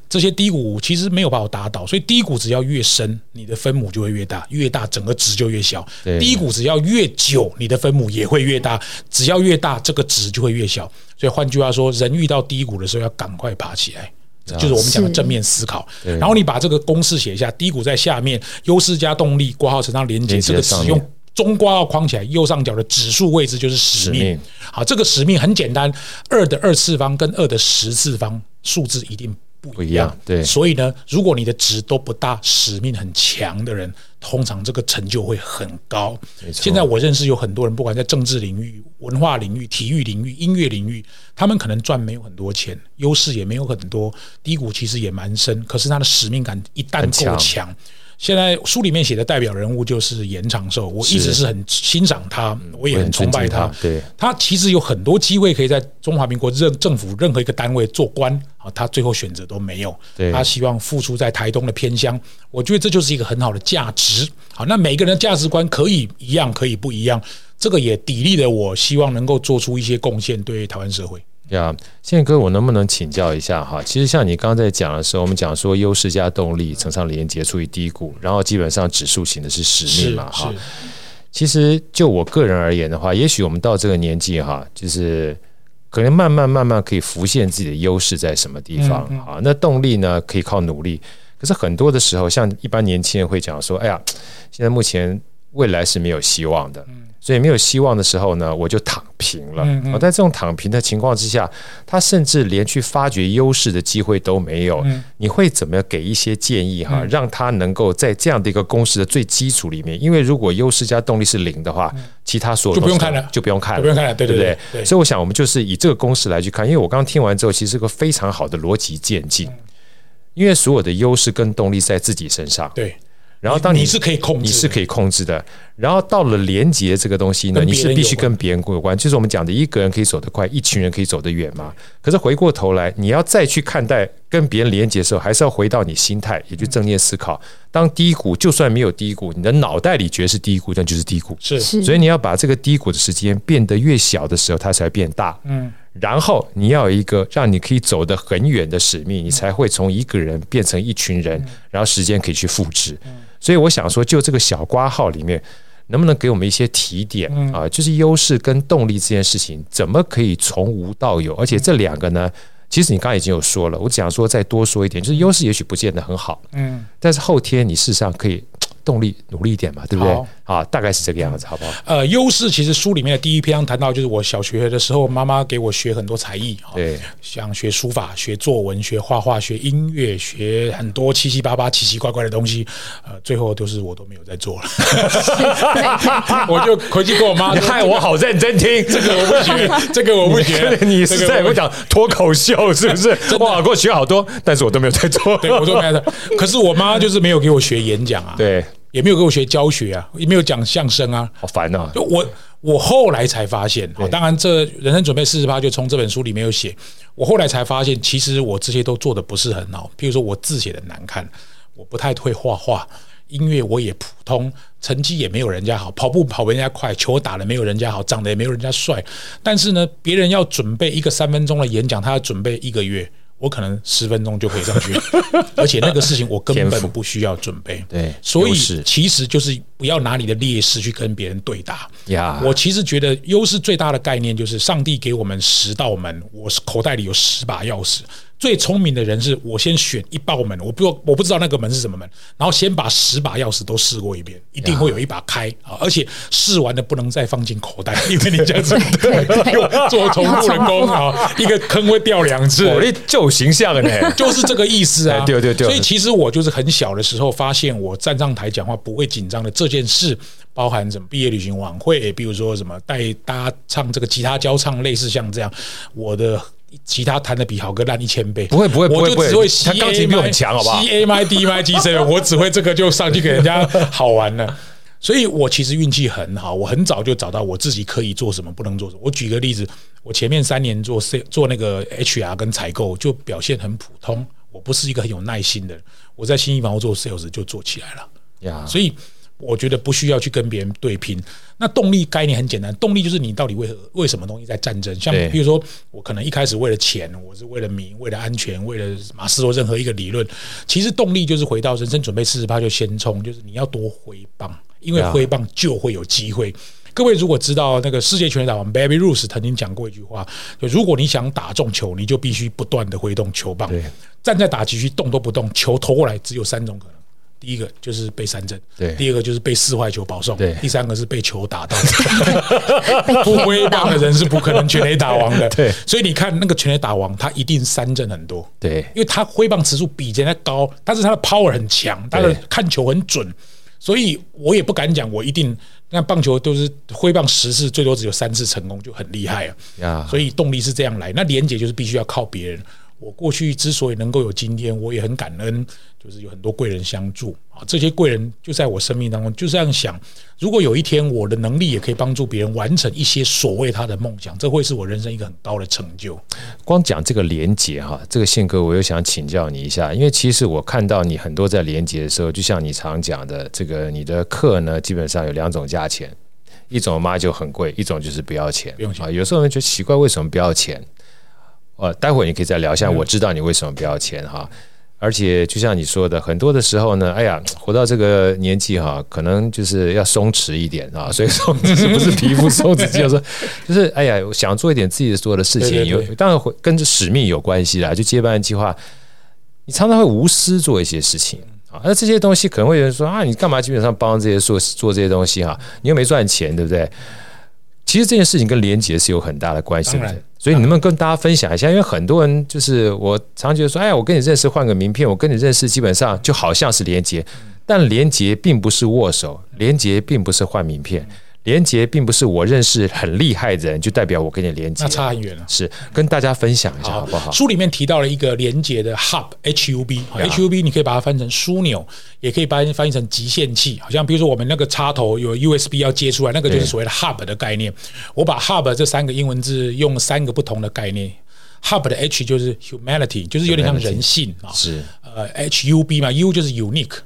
这些低谷其实没有把我打倒。所以低谷只要越深，你的分母就会越大，越大整个值就越小。低谷只要越久，你的分母也会越大，只要越大，这个值就会越小。所以换句话说，人遇到低谷的时候，要赶快爬起来。就是我们讲的正面思考，然后你把这个公式写一下，低谷在下面，优势加动力，挂号乘上连接，这个使用中括号框起来，右上角的指数位置就是使命。好，这个使命很简单，二的二次方跟二的十次方数字一定不一样。对，所以呢，如果你的值都不大，使命很强的人，通常这个成就会很高。现在我认识有很多人，不管在政治领域、文化领域、体育领域、音乐领域，他们可能赚没有很多钱，优势也没有很多，低谷其实也蛮深。可是他的使命感一旦够强。现在书里面写的代表人物就是严长寿，我一直是很欣赏他，我也很崇拜他。对，他其实有很多机会可以在中华民国任政府任何一个单位做官啊，他最后选择都没有。他希望付出在台东的偏乡，我觉得这就是一个很好的价值。好，那每个人的价值观可以一样，可以不一样，这个也砥砺了我，希望能够做出一些贡献，对台湾社会。呀，宪哥，我能不能请教一下哈？其实像你刚才讲的时候，我们讲说优势加动力乘上连接处于低谷，然后基本上指数型的是使命嘛哈。其实就我个人而言的话，也许我们到这个年纪哈，就是可能慢慢慢慢可以浮现自己的优势在什么地方啊？那动力呢，可以靠努力。可是很多的时候，像一般年轻人会讲说，哎呀，现在目前。未来是没有希望的。所以没有希望的时候呢，我就躺平了。嗯嗯、在这种躺平的情况之下，他甚至连去发掘优势的机会都没有。嗯、你会怎么给一些建议哈，让他能够在这样的一个公式的最基础里面？因为如果优势加动力是零的话，其他所有都就不用看了，就不用看了，不用看了，对对对，对，对。所以我想，我们就是以这个公式来去看。因为我刚刚听完之后，其实是个非常好的逻辑渐进。因为所有的优势跟动力在自己身上。对。然后当你，你是可以控制，你是可以控制的。然后到了连接这个东西呢，你是必须跟别人有关。就是我们讲的，一个人可以走得快，一群人可以走得远嘛。可是回过头来，你要再去看待跟别人连接的时候，还是要回到你心态，也就正念思考。当低谷就算没有低谷，你的脑袋里觉得是低谷，那就是低谷。是，所以你要把这个低谷的时间变得越小的时候，它才变大。嗯。然后你要有一个让你可以走得很远的使命，你才会从一个人变成一群人，然后时间可以去复制。所以我想说，就这个小瓜号里面，能不能给我们一些提点啊？就是优势跟动力这件事情，怎么可以从无到有？而且这两个呢，其实你刚才已经有说了，我只想说再多说一点，就是优势也许不见得很好，嗯，但是后天你事实上可以。动力努力一点嘛，对不对？啊，大概是这个样子，好不好？呃，优势其实书里面的第一篇谈到，就是我小学的时候，妈妈给我学很多才艺，对，像学书法、学作文、学画画、学音乐、学很多七七八八、奇奇怪怪的东西，呃，最后都是我都没有在做了。*laughs* 我就回去跟我妈，害我好认真听，这个我不学，这个我不学。你是在我讲脱口秀是不是？*laughs* 哇，给我学好多，但是我都没有在做，对，我都没有在。可是我妈就是没有给我学演讲啊，对。也没有给我学教学啊，也没有讲相声啊，好烦啊！就我我后来才发现，当然这人生准备四十八就从这本书里面有写。我后来才发现，其实我这些都做的不是很好。譬如说我字写的难看，我不太会画画，音乐我也普通，成绩也没有人家好，跑步跑人家快，球打得没有人家好，长得也没有人家帅。但是呢，别人要准备一个三分钟的演讲，他要准备一个月。我可能十分钟就可以上去，*laughs* 而且那个事情我根本不需要准备。对，所以其实就是不要拿你的劣势去跟别人对打。呀，我其实觉得优势最大的概念就是上帝给我们十道门，我口袋里有十把钥匙。最聪明的人是我先选一道门，我不我不知道那个门是什么门，然后先把十把钥匙都试过一遍，一定会有一把开啊！而且试完的不能再放进口袋，*laughs* 因为你这样子 *laughs* 做重复的工 *laughs* 啊，一个坑会掉两次。我就有形象呢，就是这个意思啊！对对对。所以其实我就是很小的时候发现，我站上台讲话不会紧张的这件事，包含什么毕业旅行晚会，比如说什么带大家唱这个吉他交唱，类似像这样，我的。吉他弹的比豪哥烂一千倍，不会不会，我就只会 C 他钢琴比我很强，好不好？C A M I D M I G C，我只会这个就上去给人家好玩了。*laughs* 所以我其实运气很好，我很早就找到我自己可以做什么，不能做什么。我举个例子，我前面三年做 C 做那个 H R 跟采购，就表现很普通。我不是一个很有耐心的人，我在新一房屋做 sales 就做起来了呀。所以。我觉得不需要去跟别人对拼。那动力概念很简单，动力就是你到底为何为什么东西在战争？像比如说，我可能一开始为了钱，我是为了名，为了安全，为了马斯洛任何一个理论。其实动力就是回到人生准备四十八就先冲，就是你要多挥棒，因为挥棒就会有机会。各位如果知道那个世界拳击大王 Baby Ruth 曾经讲过一句话，就如果你想打中球，你就必须不断的挥动球棒，站在打击区动都不动，球投过来只有三种可能。第一个就是被三振，对；第二个就是被四坏球保送，对；第三个是被球打到。*laughs* 不挥棒的人是不可能全垒打王的，对。所以你看那个全垒打王，他一定三振很多，对，因为他挥棒次数比人家高，但是他的 power 很强，他的看球很准。所以我也不敢讲，我一定那棒球都是挥棒十次，最多只有三次成功，就很厉害啊。所以动力是这样来，那连接就是必须要靠别人。我过去之所以能够有今天，我也很感恩，就是有很多贵人相助啊。这些贵人就在我生命当中，就这样想：如果有一天我的能力也可以帮助别人完成一些所谓他的梦想，这会是我人生一个很高的成就。光讲这个连结哈，这个宪哥，我又想请教你一下，因为其实我看到你很多在连结的时候，就像你常讲的，这个你的课呢，基本上有两种价钱，一种嘛就很贵，一种就是不要钱，不用钱啊。有时候人觉得奇怪，为什么不要钱？呃，待会儿你可以再聊一下。我知道你为什么不要钱哈，而且就像你说的，很多的时候呢，哎呀，活到这个年纪哈，可能就是要松弛一点啊。所以说，这是不是皮肤松弛，就是说，*laughs* 就是哎呀，想做一点自己做的事情，有当然会跟着使命有关系啦。就接班人计划，你常常会无私做一些事情啊。那这些东西可能会有人说啊，你干嘛基本上帮这些做做这些东西哈？你又没赚钱，对不对？其实这件事情跟连结是有很大的关系的。所以你能不能跟大家分享一下？因为很多人就是我常觉得说，哎，我跟你认识换个名片，我跟你认识基本上就好像是连结，但连结并不是握手，连结并不是换名片。连接并不是我认识很厉害的人就代表我跟你连接，那差很远了。是跟大家分享一下好不好？书里面提到了一个连接的 hub H U B，H U B 你可以把它翻成枢纽，也可以把它翻译成集线器。好像比如说我们那个插头有 U S B 要接出来，那个就是所谓的 hub 的概念。我把 hub 这三个英文字用三个不同的概念，hub 的 H 就是 humanity，就是有点像人性啊。是呃 H U B 嘛，U 就是 unique。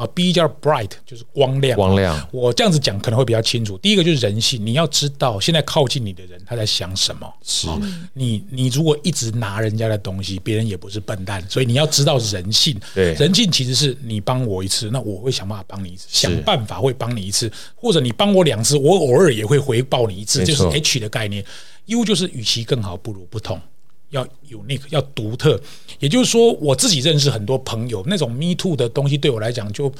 啊，B 叫 bright，就是光亮。光亮，我这样子讲可能会比较清楚。第一个就是人性，你要知道现在靠近你的人他在想什么。是，你你如果一直拿人家的东西，别人也不是笨蛋，所以你要知道人性。对，人性其实是你帮我一次，那我会想办法帮你一次，想办法会帮你一次，或者你帮我两次，我偶尔也会回报你一次，就是 H 的概念。U 就是与其更好，不如不同。要 unique，要独特，也就是说，我自己认识很多朋友，那种 me too 的东西对我来讲，就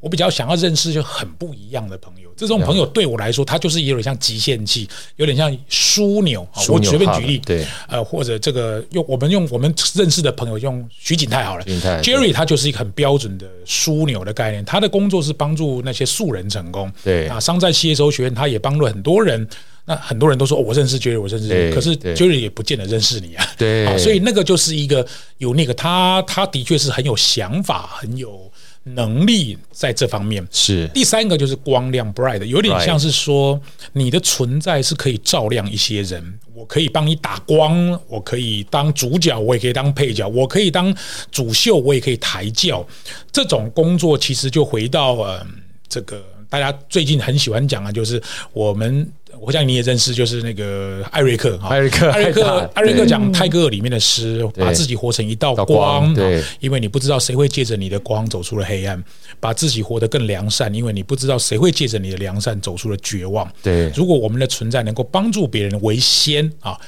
我比较想要认识就很不一样的朋友。这种朋友对我来说，他就是有点像极限器，有点像枢纽。我随便举例，对，呃，或者这个用我们用我们认识的朋友用徐景泰好了，Jerry 他就是一个很标准的枢纽的概念，他的工作是帮助那些素人成功。对啊，商战吸收学院他也帮了很多人。那很多人都说，哦，我认识 Jerry，我认识 Jerry，可是 Jerry 也不见得认识你啊。对，所以那个就是一个有那个他，他的确是很有想法，很有能力在这方面。是第三个就是光亮 bright，有点像是说你的存在是可以照亮一些人。我可以帮你打光，我可以当主角，我也可以当配角，我可以当主秀，我也可以抬轿。这种工作其实就回到呃这个。大家最近很喜欢讲啊，就是我们，我想你也认识，就是那个艾瑞克哈，艾瑞克，艾瑞克，艾瑞克讲泰戈尔里面的诗，把自己活成一道光，对，因为你不知道谁会借着你的光走出了黑暗，把自己活得更良善，因为你不知道谁会借着你的良善走出了绝望。对，如果我们的存在能够帮助别人为先啊。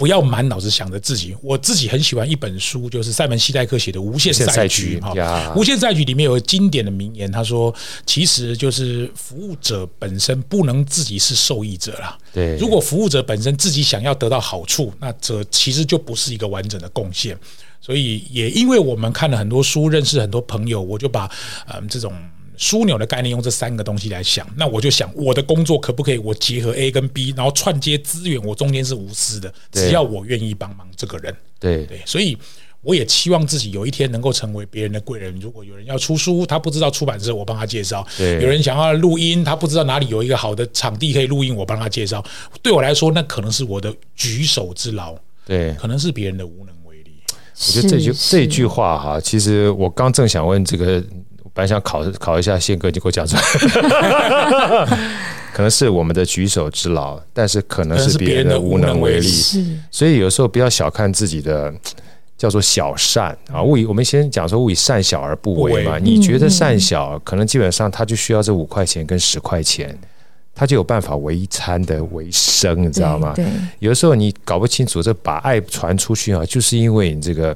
不要满脑子想着自己。我自己很喜欢一本书，就是塞门西代克写的《无限赛局》哈，《无限赛局》里面有个经典的名言，他说：“其实就是服务者本身不能自己是受益者啦。对，如果服务者本身自己想要得到好处，那这其实就不是一个完整的贡献。所以，也因为我们看了很多书，认识很多朋友，我就把嗯这种。枢纽的概念用这三个东西来想，那我就想我的工作可不可以我结合 A 跟 B，然后串接资源，我中间是无私的，只要我愿意帮忙这个人。对对，所以我也期望自己有一天能够成为别人的贵人。如果有人要出书，他不知道出版社，我帮他介绍；有人想要录音，他不知道哪里有一个好的场地可以录音，我帮他介绍。对我来说，那可能是我的举手之劳，对，可能是别人的无能为力。我觉得这句这句话哈，其实我刚正想问这个。本来想考考一下宪哥，你给我讲出来。*laughs* 可能是我们的举手之劳，但是可能是别人的无能为力。所以有时候不要小看自己的叫做小善啊。勿以我们先讲说勿以善小而不为嘛。你觉得善小，可能基本上他就需要这五块钱跟十块钱，他就有办法为一餐的为生，你知道吗？有的时候你搞不清楚，这把爱传出去啊，就是因为你这个。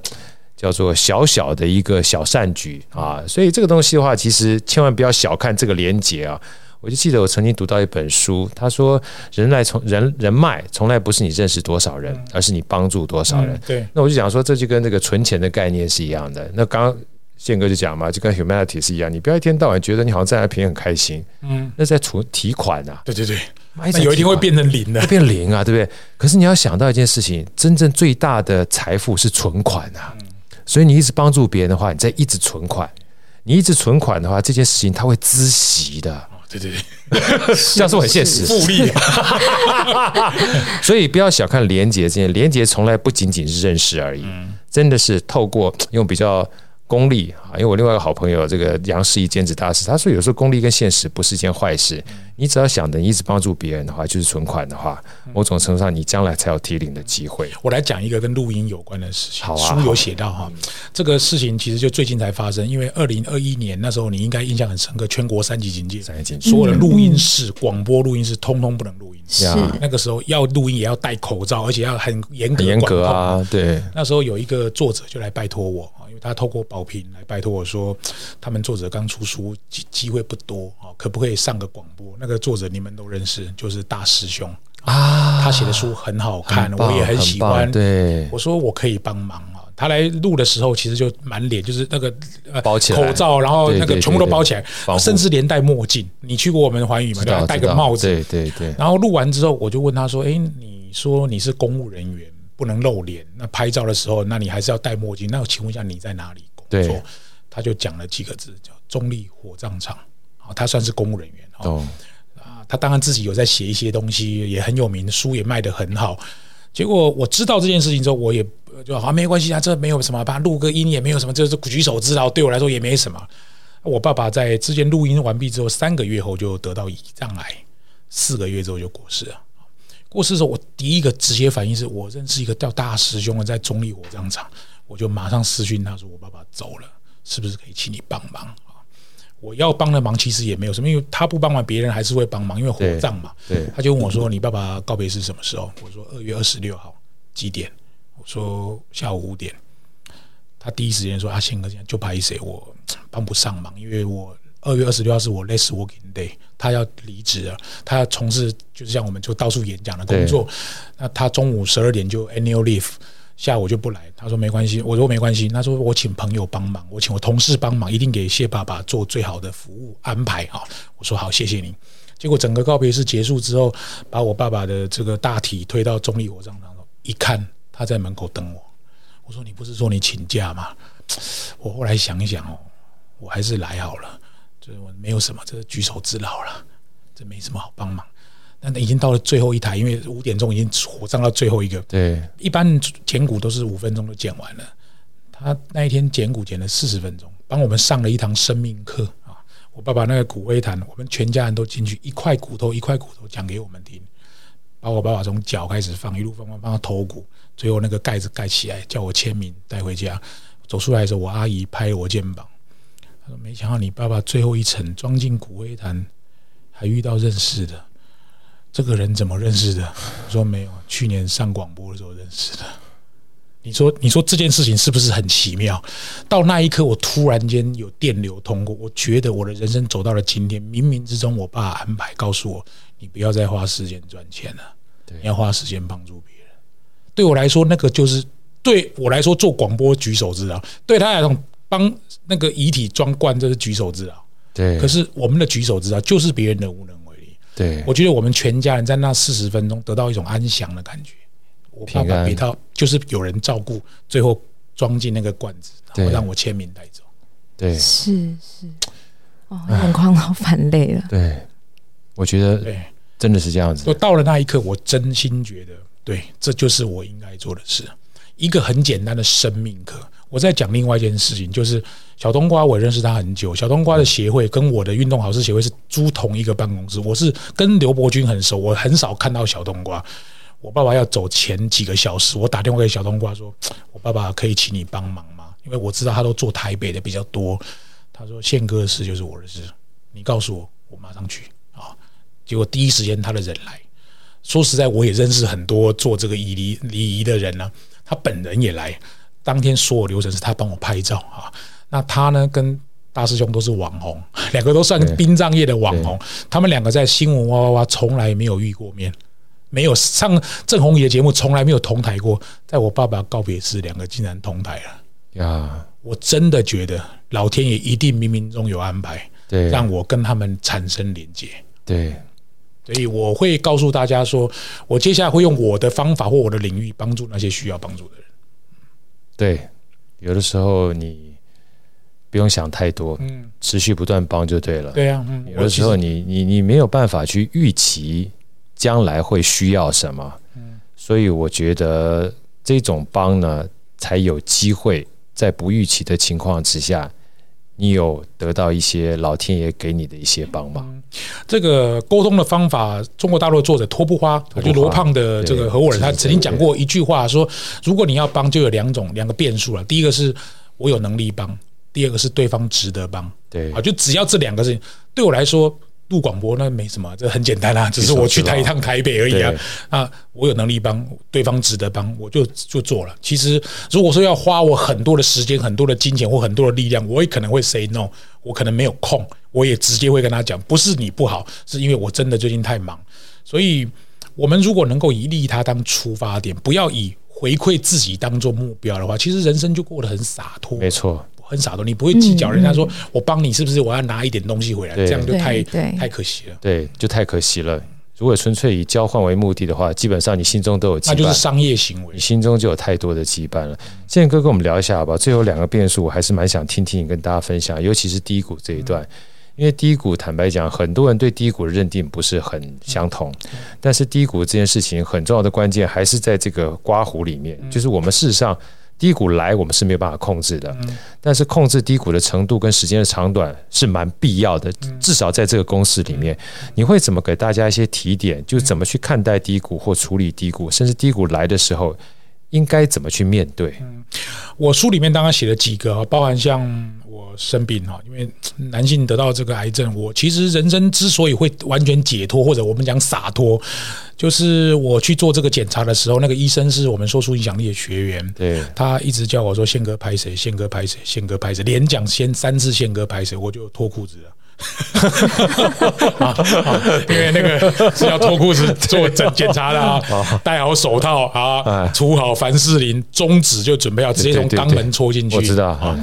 叫做小小的一个小善举啊，所以这个东西的话，其实千万不要小看这个连结啊。我就记得我曾经读到一本书，他说人来从人人脉从来不是你认识多少人，而是你帮助多少人。对，那我就讲说，这就跟那个存钱的概念是一样的。那刚刚宪哥就讲嘛，就跟 humanity 是一样，你不要一天到晚觉得你好像占了便宜很开心，嗯，那在存提款啊。对对对，那有一天会变成零的，会变零啊，对不对？可是你要想到一件事情，真正最大的财富是存款啊。所以你一直帮助别人的话，你在一直存款，你一直存款的话，这件事情它会孳息的。哦，对对对，*laughs* 这样说很现实，复利。*laughs* 所以不要小看连结这件，连结从来不仅仅是认识而已，真的是透过用比较。功利啊，因为我另外一个好朋友这个杨世一兼职大师，他说有时候功利跟现实不是一件坏事。你只要想着你一直帮助别人的话，就是存款的话，某种程度上你将来才有提领的机会。我来讲一个跟录音有关的事情，好啊，书有写到哈，这个事情其实就最近才发生，因为二零二一年那时候你应该印象很深刻，全国三级警戒，三级警戒，所有的录音室、广播录音室通通不能录音。是那个时候要录音也要戴口罩，而且要很严格严格啊。对，那时候有一个作者就来拜托我。他透过宝瓶来拜托我说，他们作者刚出书，机机会不多啊，可不可以上个广播？那个作者你们都认识，就是大师兄啊，他写的书很好看，我也很喜欢。对，我说我可以帮忙啊。他来录的时候，其实就满脸就是那个呃包起来口罩，然后那个全部都包起来，甚至连戴墨镜。你去过我们的环宇吗？对，戴个帽子。对对对。然后录完之后，我就问他说：“哎，你说你是公务人员，不能露脸，那拍照的时候，那你还是要戴墨镜。那我请问一下，你在哪里工作？”他就讲了几个字，叫“中立火葬场”。他算是公务人员。哦。啊，他当然自己有在写一些东西，也很有名，书也卖得很好。结果我知道这件事情之后，我也。就好，没关系啊，这没有什么，把它录个音也没有什么，这是举手之劳，对我来说也没什么。我爸爸在之前录音完毕之后，三个月后就得到胰脏癌，四个月之后就过世了。过世的时候，我第一个直接反应是我认识一个叫大师兄的，在中立火葬场，我就马上私讯他说，我爸爸走了，是不是可以请你帮忙啊？我要帮的忙其实也没有什么，因为他不帮忙，别人还是会帮忙，因为火葬嘛。对，他就问我说，你爸爸告别是什么时候？我说二月二十六号几点？我说下午五点，他第一时间说：“阿宪哥，现在就拍谁？我帮不上忙，因为我二月二十六号是我 last working day，他要离职了，他要从事就是像我们就到处演讲的工作。那他中午十二点就 annual leave，下午就不来。他说没关系，我说没关系。他说我请朋友帮忙，我请我同事帮忙，一定给谢爸爸做最好的服务安排啊！我说好，谢谢你。结果整个告别式结束之后，把我爸爸的这个大体推到中立火葬场，一看。他在门口等我，我说：“你不是说你请假吗？”我后来想一想哦，我还是来好了。就是我没有什么，这是举手之劳了，这没什么好帮忙。但已经到了最后一台，因为五点钟已经火葬到最后一个。对，一般剪骨都是五分钟就剪完了，他那一天剪骨剪了四十分钟，帮我们上了一堂生命课啊！我爸爸那个骨灰坛，我们全家人都进去，一块骨头一块骨头讲给我们听。把我爸爸从脚开始放，一路放放放到头骨，最后那个盖子盖起来，叫我签名带回家。走出来的时候，我阿姨拍我肩膀，她说：“没想到你爸爸最后一层装进骨灰坛，还遇到认识的这个人，怎么认识的？”我说：“没有，去年上广播的时候认识的。”你说，你说这件事情是不是很奇妙？到那一刻，我突然间有电流通过，我觉得我的人生走到了今天，冥冥之中，我爸安排告诉我。你不要再花时间赚钱了，你要花时间帮助别人。对我来说，那个就是对我来说做广播举手之劳，对他来说帮那个遗体装罐这是举手之劳。对，可是我们的举手之劳就是别人的无能为力。对，我觉得我们全家人在那四十分钟得到一种安详的感觉。我爸爸给他就是有人照顾，最后装进那个罐子，然后让我签名带走。对，是是，哦，眼眶好泛泪了。对，我觉得对。真的是这样子。我到了那一刻，我真心觉得，对，这就是我应该做的事。一个很简单的生命课。我在讲另外一件事情，就是小冬瓜，我认识他很久。小冬瓜的协会跟我的运动好事协会是租同一个办公室。我是跟刘伯钧很熟，我很少看到小冬瓜。我爸爸要走前几个小时，我打电话给小冬瓜说：“我爸爸可以请你帮忙吗？”因为我知道他都做台北的比较多。他说：“宪哥的事就是我的事，你告诉我，我马上去。”啊结果第一时间他的人来说实在，我也认识很多做这个礼仪礼仪的人呢、他本人也来，当天所有流程是他帮我拍照啊。那他呢，跟大师兄都是网红，*laughs* 两个都算殡葬业的网红。他们两个在新闻哇哇哇从来没有遇过面，没有上郑弘仪的节目，从来没有同台过。在我爸爸告别时，两个竟然同台了呀！我真的觉得老天爷一定冥冥中有安排，对，让我跟他们产生连接，对。所以我会告诉大家说，我接下来会用我的方法或我的领域帮助那些需要帮助的人。对，有的时候你不用想太多，嗯，持续不断帮就对了。对啊，有的时候你你你没有办法去预期将来会需要什么，嗯，所以我觉得这种帮呢，才有机会在不预期的情况之下。你有得到一些老天爷给你的一些帮忙。这个沟通的方法，中国大陆的作者托布花，就罗胖的这个合伙人，他曾经讲过一句话，说：如果你要帮，就有两种两个变数了。第一个是我有能力帮，第二个是对方值得帮。对啊，就只要这两个事情，对我来说，录广播那没什么，这很简单啊，只是我去台一趟台北而已啊。啊，我有能力帮对方值得帮，我就就做了。其实如果说要花我很多的时间、很多的金钱或很多的力量，我也可能会 say no，我可能没有空，我也直接会跟他讲，不是你不好，是因为我真的最近太忙。所以，我们如果能够以利他当出发点，不要以回馈自己当做目标的话，其实人生就过得很洒脱。没错。很傻的，你不会计较人家说我帮你是不是？我要拿一点东西回来，这样就太太可惜了。对，就太可惜了。如果纯粹以交换为目的的话，基本上你心中都有羁绊，那就是商业行为，你心中就有太多的羁绊了。建哥跟我们聊一下好不好？最后两个变数，我还是蛮想听听你跟大家分享，尤其是低谷这一段，因为低谷坦白讲，很多人对低谷的认定不是很相同。但是低谷这件事情很重要的关键还是在这个刮胡里面，就是我们事实上。低谷来，我们是没有办法控制的，但是控制低谷的程度跟时间的长短是蛮必要的。至少在这个公式里面，你会怎么给大家一些提点？就怎么去看待低谷或处理低谷，甚至低谷来的时候应该怎么去面对？我书里面当然写了几个，包含像。生病哈，因为男性得到这个癌症，我其实人生之所以会完全解脱，或者我们讲洒脱，就是我去做这个检查的时候，那个医生是我们说出影响力的学员，对，他一直叫我说：“宪哥拍谁？宪哥拍谁？宪哥拍谁？”连讲先三次“宪哥拍谁”，我就脱裤子了。因为那个是要脱裤子做检检查的啊，戴好手套啊，涂好凡士林，中指就准备要直接从肛门戳进去。我知道哈。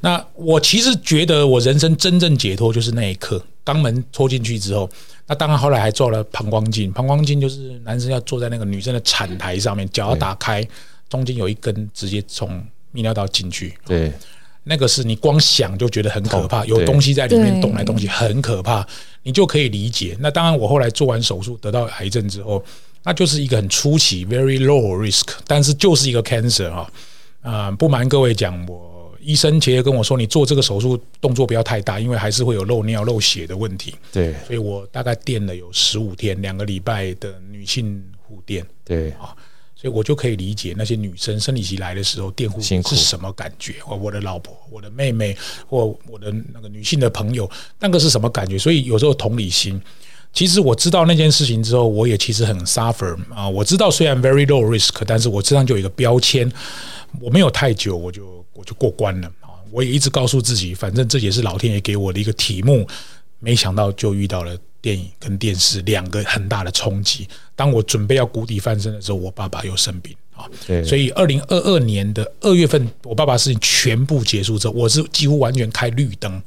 那我其实觉得我人生真正解脱就是那一刻，肛门戳进去之后，那当然后来还做了膀胱镜，膀胱镜就是男生要坐在那个女生的产台上面，脚要打开，中间有一根直接从泌尿道进去。对。那个是你光想就觉得很可怕，有东西在里面动来动去，很可怕，你就可以理解。那当然，我后来做完手术得到癌症之后，那就是一个很初期，very low risk，但是就是一个 cancer 啊。啊，不瞒各位讲，我医生其实跟我说，你做这个手术动作不要太大，因为还是会有漏尿、漏血的问题。对，所以我大概垫了有十五天，两个礼拜的女性护垫。对啊。所以我就可以理解那些女生生理期来的时候，电护是什么感觉？或我的老婆、我的妹妹，或我的那个女性的朋友，那个是什么感觉？所以有时候同理心，其实我知道那件事情之后，我也其实很 suffer 啊。我知道虽然 very low risk，但是我身上就有一个标签，我没有太久，我就我就过关了啊。我也一直告诉自己，反正这也是老天爷给我的一个题目，没想到就遇到了。电影跟电视两个很大的冲击。当我准备要谷底翻身的时候，我爸爸又生病啊。所以二零二二年的二月份，我爸爸事情全部结束之后，我是几乎完全开绿灯，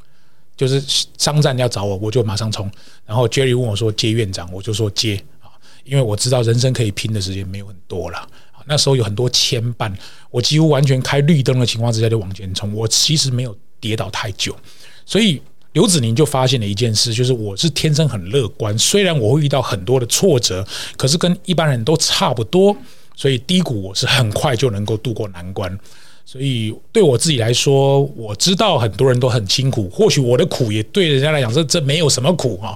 就是商战要找我，我就马上冲。然后 Jerry 问我说接院长，我就说接啊，因为我知道人生可以拼的时间没有很多了。那时候有很多牵绊，我几乎完全开绿灯的情况之下就往前冲。我其实没有跌倒太久，所以。刘子宁就发现了一件事，就是我是天生很乐观，虽然我会遇到很多的挫折，可是跟一般人都差不多，所以低谷我是很快就能够度过难关。所以对我自己来说，我知道很多人都很辛苦，或许我的苦也对人家来讲这这没有什么苦哈。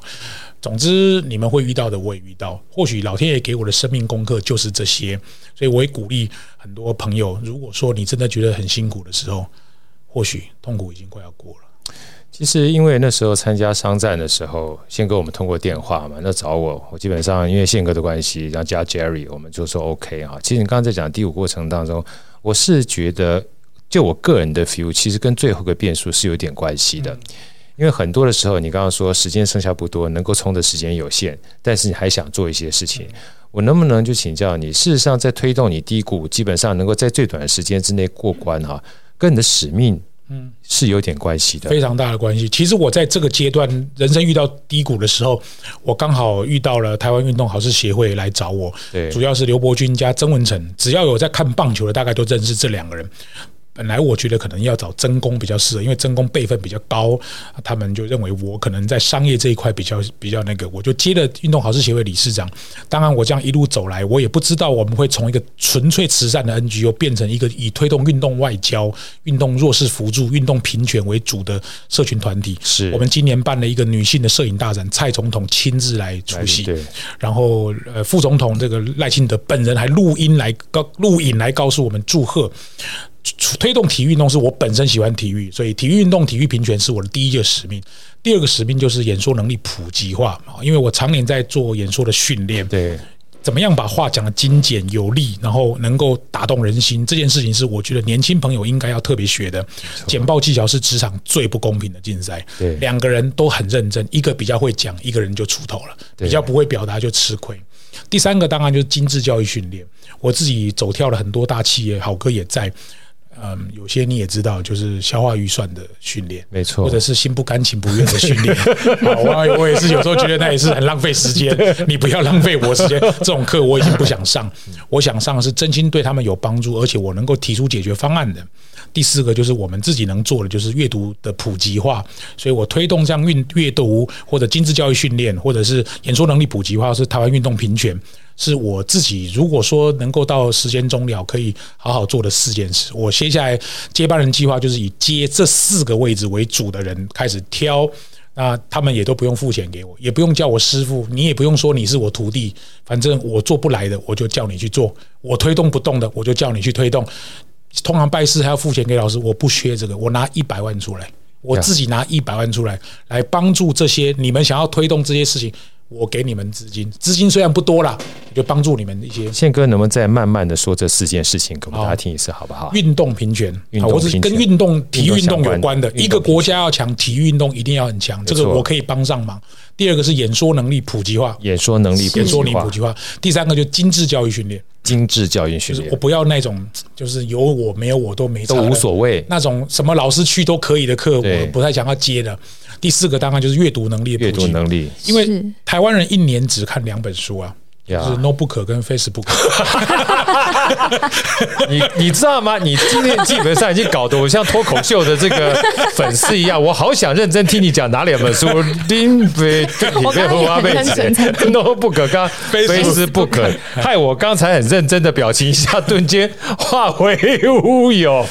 总之你们会遇到的我也遇到，或许老天爷给我的生命功课就是这些，所以我也鼓励很多朋友，如果说你真的觉得很辛苦的时候，或许痛苦已经快要过了。其实，因为那时候参加商战的时候，宪哥我们通过电话嘛，那找我，我基本上因为宪哥的关系，然后加 Jerry，我们就说 OK 啊。其实你刚刚在讲第五过程当中，我是觉得，就我个人的 feel，其实跟最后一个变数是有点关系的。因为很多的时候，你刚刚说时间剩下不多，能够冲的时间有限，但是你还想做一些事情，我能不能就请教你？事实上，在推动你低谷，基本上能够在最短的时间之内过关哈，跟你的使命。嗯，是有点关系的，非常大的关系。其实我在这个阶段人生遇到低谷的时候，我刚好遇到了台湾运动好事协会来找我，对，主要是刘伯钧加曾文成，只要有在看棒球的，大概都认识这两个人。本来我觉得可能要找曾公比较适合，因为曾公辈分比较高，他们就认为我可能在商业这一块比较比较那个，我就接了运动好事协会理事长。当然，我这样一路走来，我也不知道我们会从一个纯粹慈善的 NGO 变成一个以推动运动外交、运动弱势扶助、运动平权为主的社群团体。是我们今年办了一个女性的摄影大展，蔡总统亲自来出席，然后呃副总统这个赖清德本人还录音来告录影来告诉我们祝贺。推动体育运动是我本身喜欢体育，所以体育运动、体育平权是我的第一个使命。第二个使命就是演说能力普及化啊，因为我常年在做演说的训练。对。怎么样把话讲得精简有力，然后能够打动人心？这件事情是我觉得年轻朋友应该要特别学的。简报技巧是职场最不公平的竞赛。对，两个人都很认真，一个比较会讲，一个人就出头了；比较不会表达就吃亏。第三个当然就是精致教育训练。我自己走跳了很多大企业，好哥也在。嗯，有些你也知道，就是消化预算的训练，没错，或者是心不甘情不愿的训练。*laughs* 我我也是有时候觉得那也是很浪费时间，你不要浪费我时间。这种课我已经不想上，我想上的是真心对他们有帮助，而且我能够提出解决方案的。第四个就是我们自己能做的，就是阅读的普及化。所以我推动这样阅阅读或者精致教育训练，或者是演说能力普及化，是台湾运动平权。是我自己，如果说能够到时间终了，可以好好做的四件事。我接下来接班人计划就是以接这四个位置为主的人开始挑，那他们也都不用付钱给我，也不用叫我师傅，你也不用说你是我徒弟，反正我做不来的，我就叫你去做；我推动不动的，我就叫你去推动。通常拜师还要付钱给老师，我不缺这个，我拿一百万出来，我自己拿一百万出来，来帮助这些你们想要推动这些事情。我给你们资金，资金虽然不多啦，就帮助你们一些。宪哥能不能再慢慢的说这四件事情给我们大家听一次，好不好？运动平权，我是跟运动、体育运动有关的。一个国家要强，体育运动一定要很强，这个我可以帮上忙。第二个是演说能力普及化，演说能力演说能力普及化。第三个就精致教育训练，精致教育训练，我不要那种就是有我没有我都没都无所谓那种什么老师去都可以的课，我不太想要接的。第四个当然就是阅读能力，阅读能力，因为台湾人一年只看两本书啊。就是 Notebook 跟 Facebook，*laughs* 你你知道吗？你今天基本上已经搞得我像脱口秀的这个粉丝一样，我好想认真听你讲哪两本书。林北你被胡阿贝写 Notebook 跟 Facebook，害我刚才很认真的表情一下顿间化为乌有。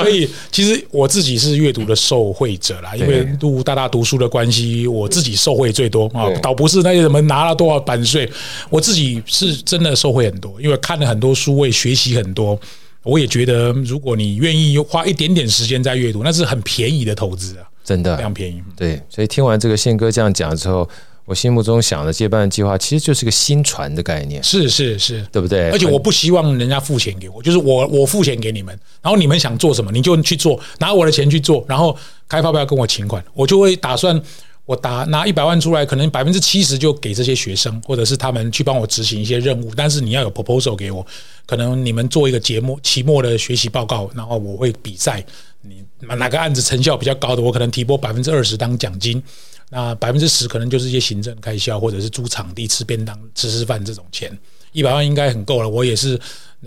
所以其实我自己是阅读的受惠者啦，因为读大大读书的关系，我自己受惠最多啊，倒不是那些什么拿了多少版税，我自己。自己是真的收获很多，因为看了很多书，我也学习很多。我也觉得，如果你愿意花一点点时间在阅读，那是很便宜的投资啊，真的非常便宜。对，所以听完这个宪哥这样讲之后，我心目中想的接班计划，其实就是个新传的概念。是是是，对不对？而且我不希望人家付钱给我，就是我我付钱给你们，然后你们想做什么，你就去做，拿我的钱去做，然后开发票跟我请款，我就会打算。我打拿一百万出来，可能百分之七十就给这些学生，或者是他们去帮我执行一些任务。但是你要有 proposal 给我，可能你们做一个节目期末的学习报告，然后我会比赛，你哪个案子成效比较高的，我可能提拨百分之二十当奖金，那百分之十可能就是一些行政开销，或者是租场地、吃便当、吃吃饭这种钱。一百万应该很够了。我也是，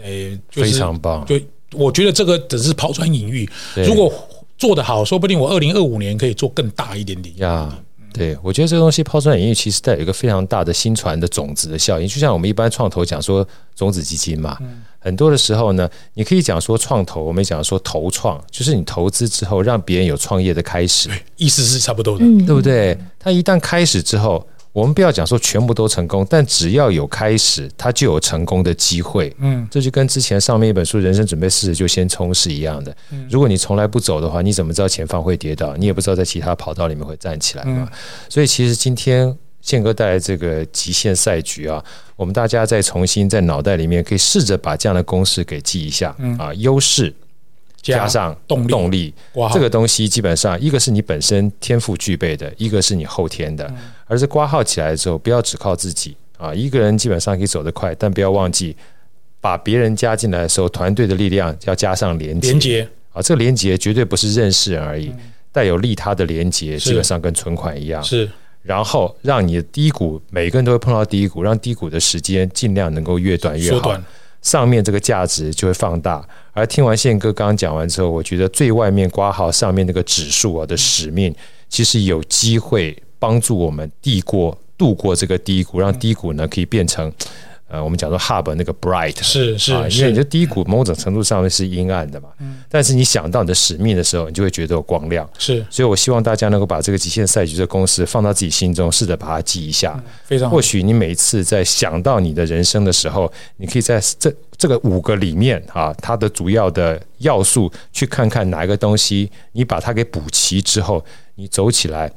诶，非常棒。就我觉得这个只是抛砖引玉，如果做得好，说不定我二零二五年可以做更大一点点。呀。对，我觉得这个东西抛砖引玉，其实带有一个非常大的新传的种子的效应。就像我们一般创投讲说种子基金嘛，很多的时候呢，你可以讲说创投，我们讲说投创，就是你投资之后让别人有创业的开始，意思是差不多的，对不对？他一旦开始之后。我们不要讲说全部都成功，但只要有开始，它就有成功的机会。嗯，这就跟之前上面一本书《人生准备四十就先冲》是一样的。如果你从来不走的话，你怎么知道前方会跌倒？你也不知道在其他跑道里面会站起来嘛。所以，其实今天宪哥带来这个极限赛局啊，我们大家再重新在脑袋里面可以试着把这样的公式给记一下啊，优势。加上动动力，这个东西基本上一个是你本身天赋具备的，一个是你后天的。而是挂号起来之后，不要只靠自己啊！一个人基本上可以走得快，但不要忘记把别人加进来的时候，团队的力量要加上连接。连接啊，这个连接绝对不是认识人而已，带有利他的连接，基本上跟存款一样。是，然后让你的低谷，每个人都会碰到低谷，让低谷的时间尽量能够越短越好。上面这个价值就会放大，而听完宪哥刚刚讲完之后，我觉得最外面挂号上面那个指数啊的使命，其实有机会帮助我们递过、度过这个低谷，让低谷呢可以变成呃，我们讲说 hub 那个 bright 是是，啊，因为你的低谷某种程度上面是阴暗的嘛，嗯，但是你想到你的使命的时候，你就会觉得有光亮。是，所以我希望大家能够把这个极限赛局的公式放到自己心中，试着把它记一下。嗯、非常好。或许你每一次在想到你的人生的时候，你可以在这这个五个里面啊，它的主要的要素去看看哪一个东西，你把它给补齐之后，你走起来。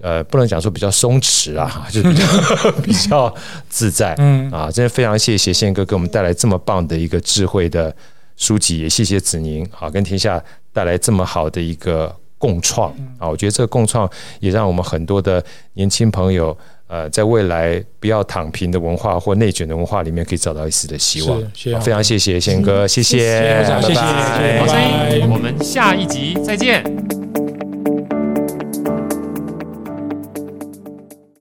呃，不能讲说比较松弛啊，*laughs* 就比较 *laughs* 比较自在。嗯啊，真的非常谢谢宪哥给我们带来这么棒的一个智慧的书籍，也谢谢子宁啊，跟天下带来这么好的一个共创啊。我觉得这个共创也让我们很多的年轻朋友，呃，在未来不要躺平的文化或内卷的文化里面，可以找到一丝的希望。非常谢谢宪哥，谢谢，谢谢，拜拜，我们下一集再见。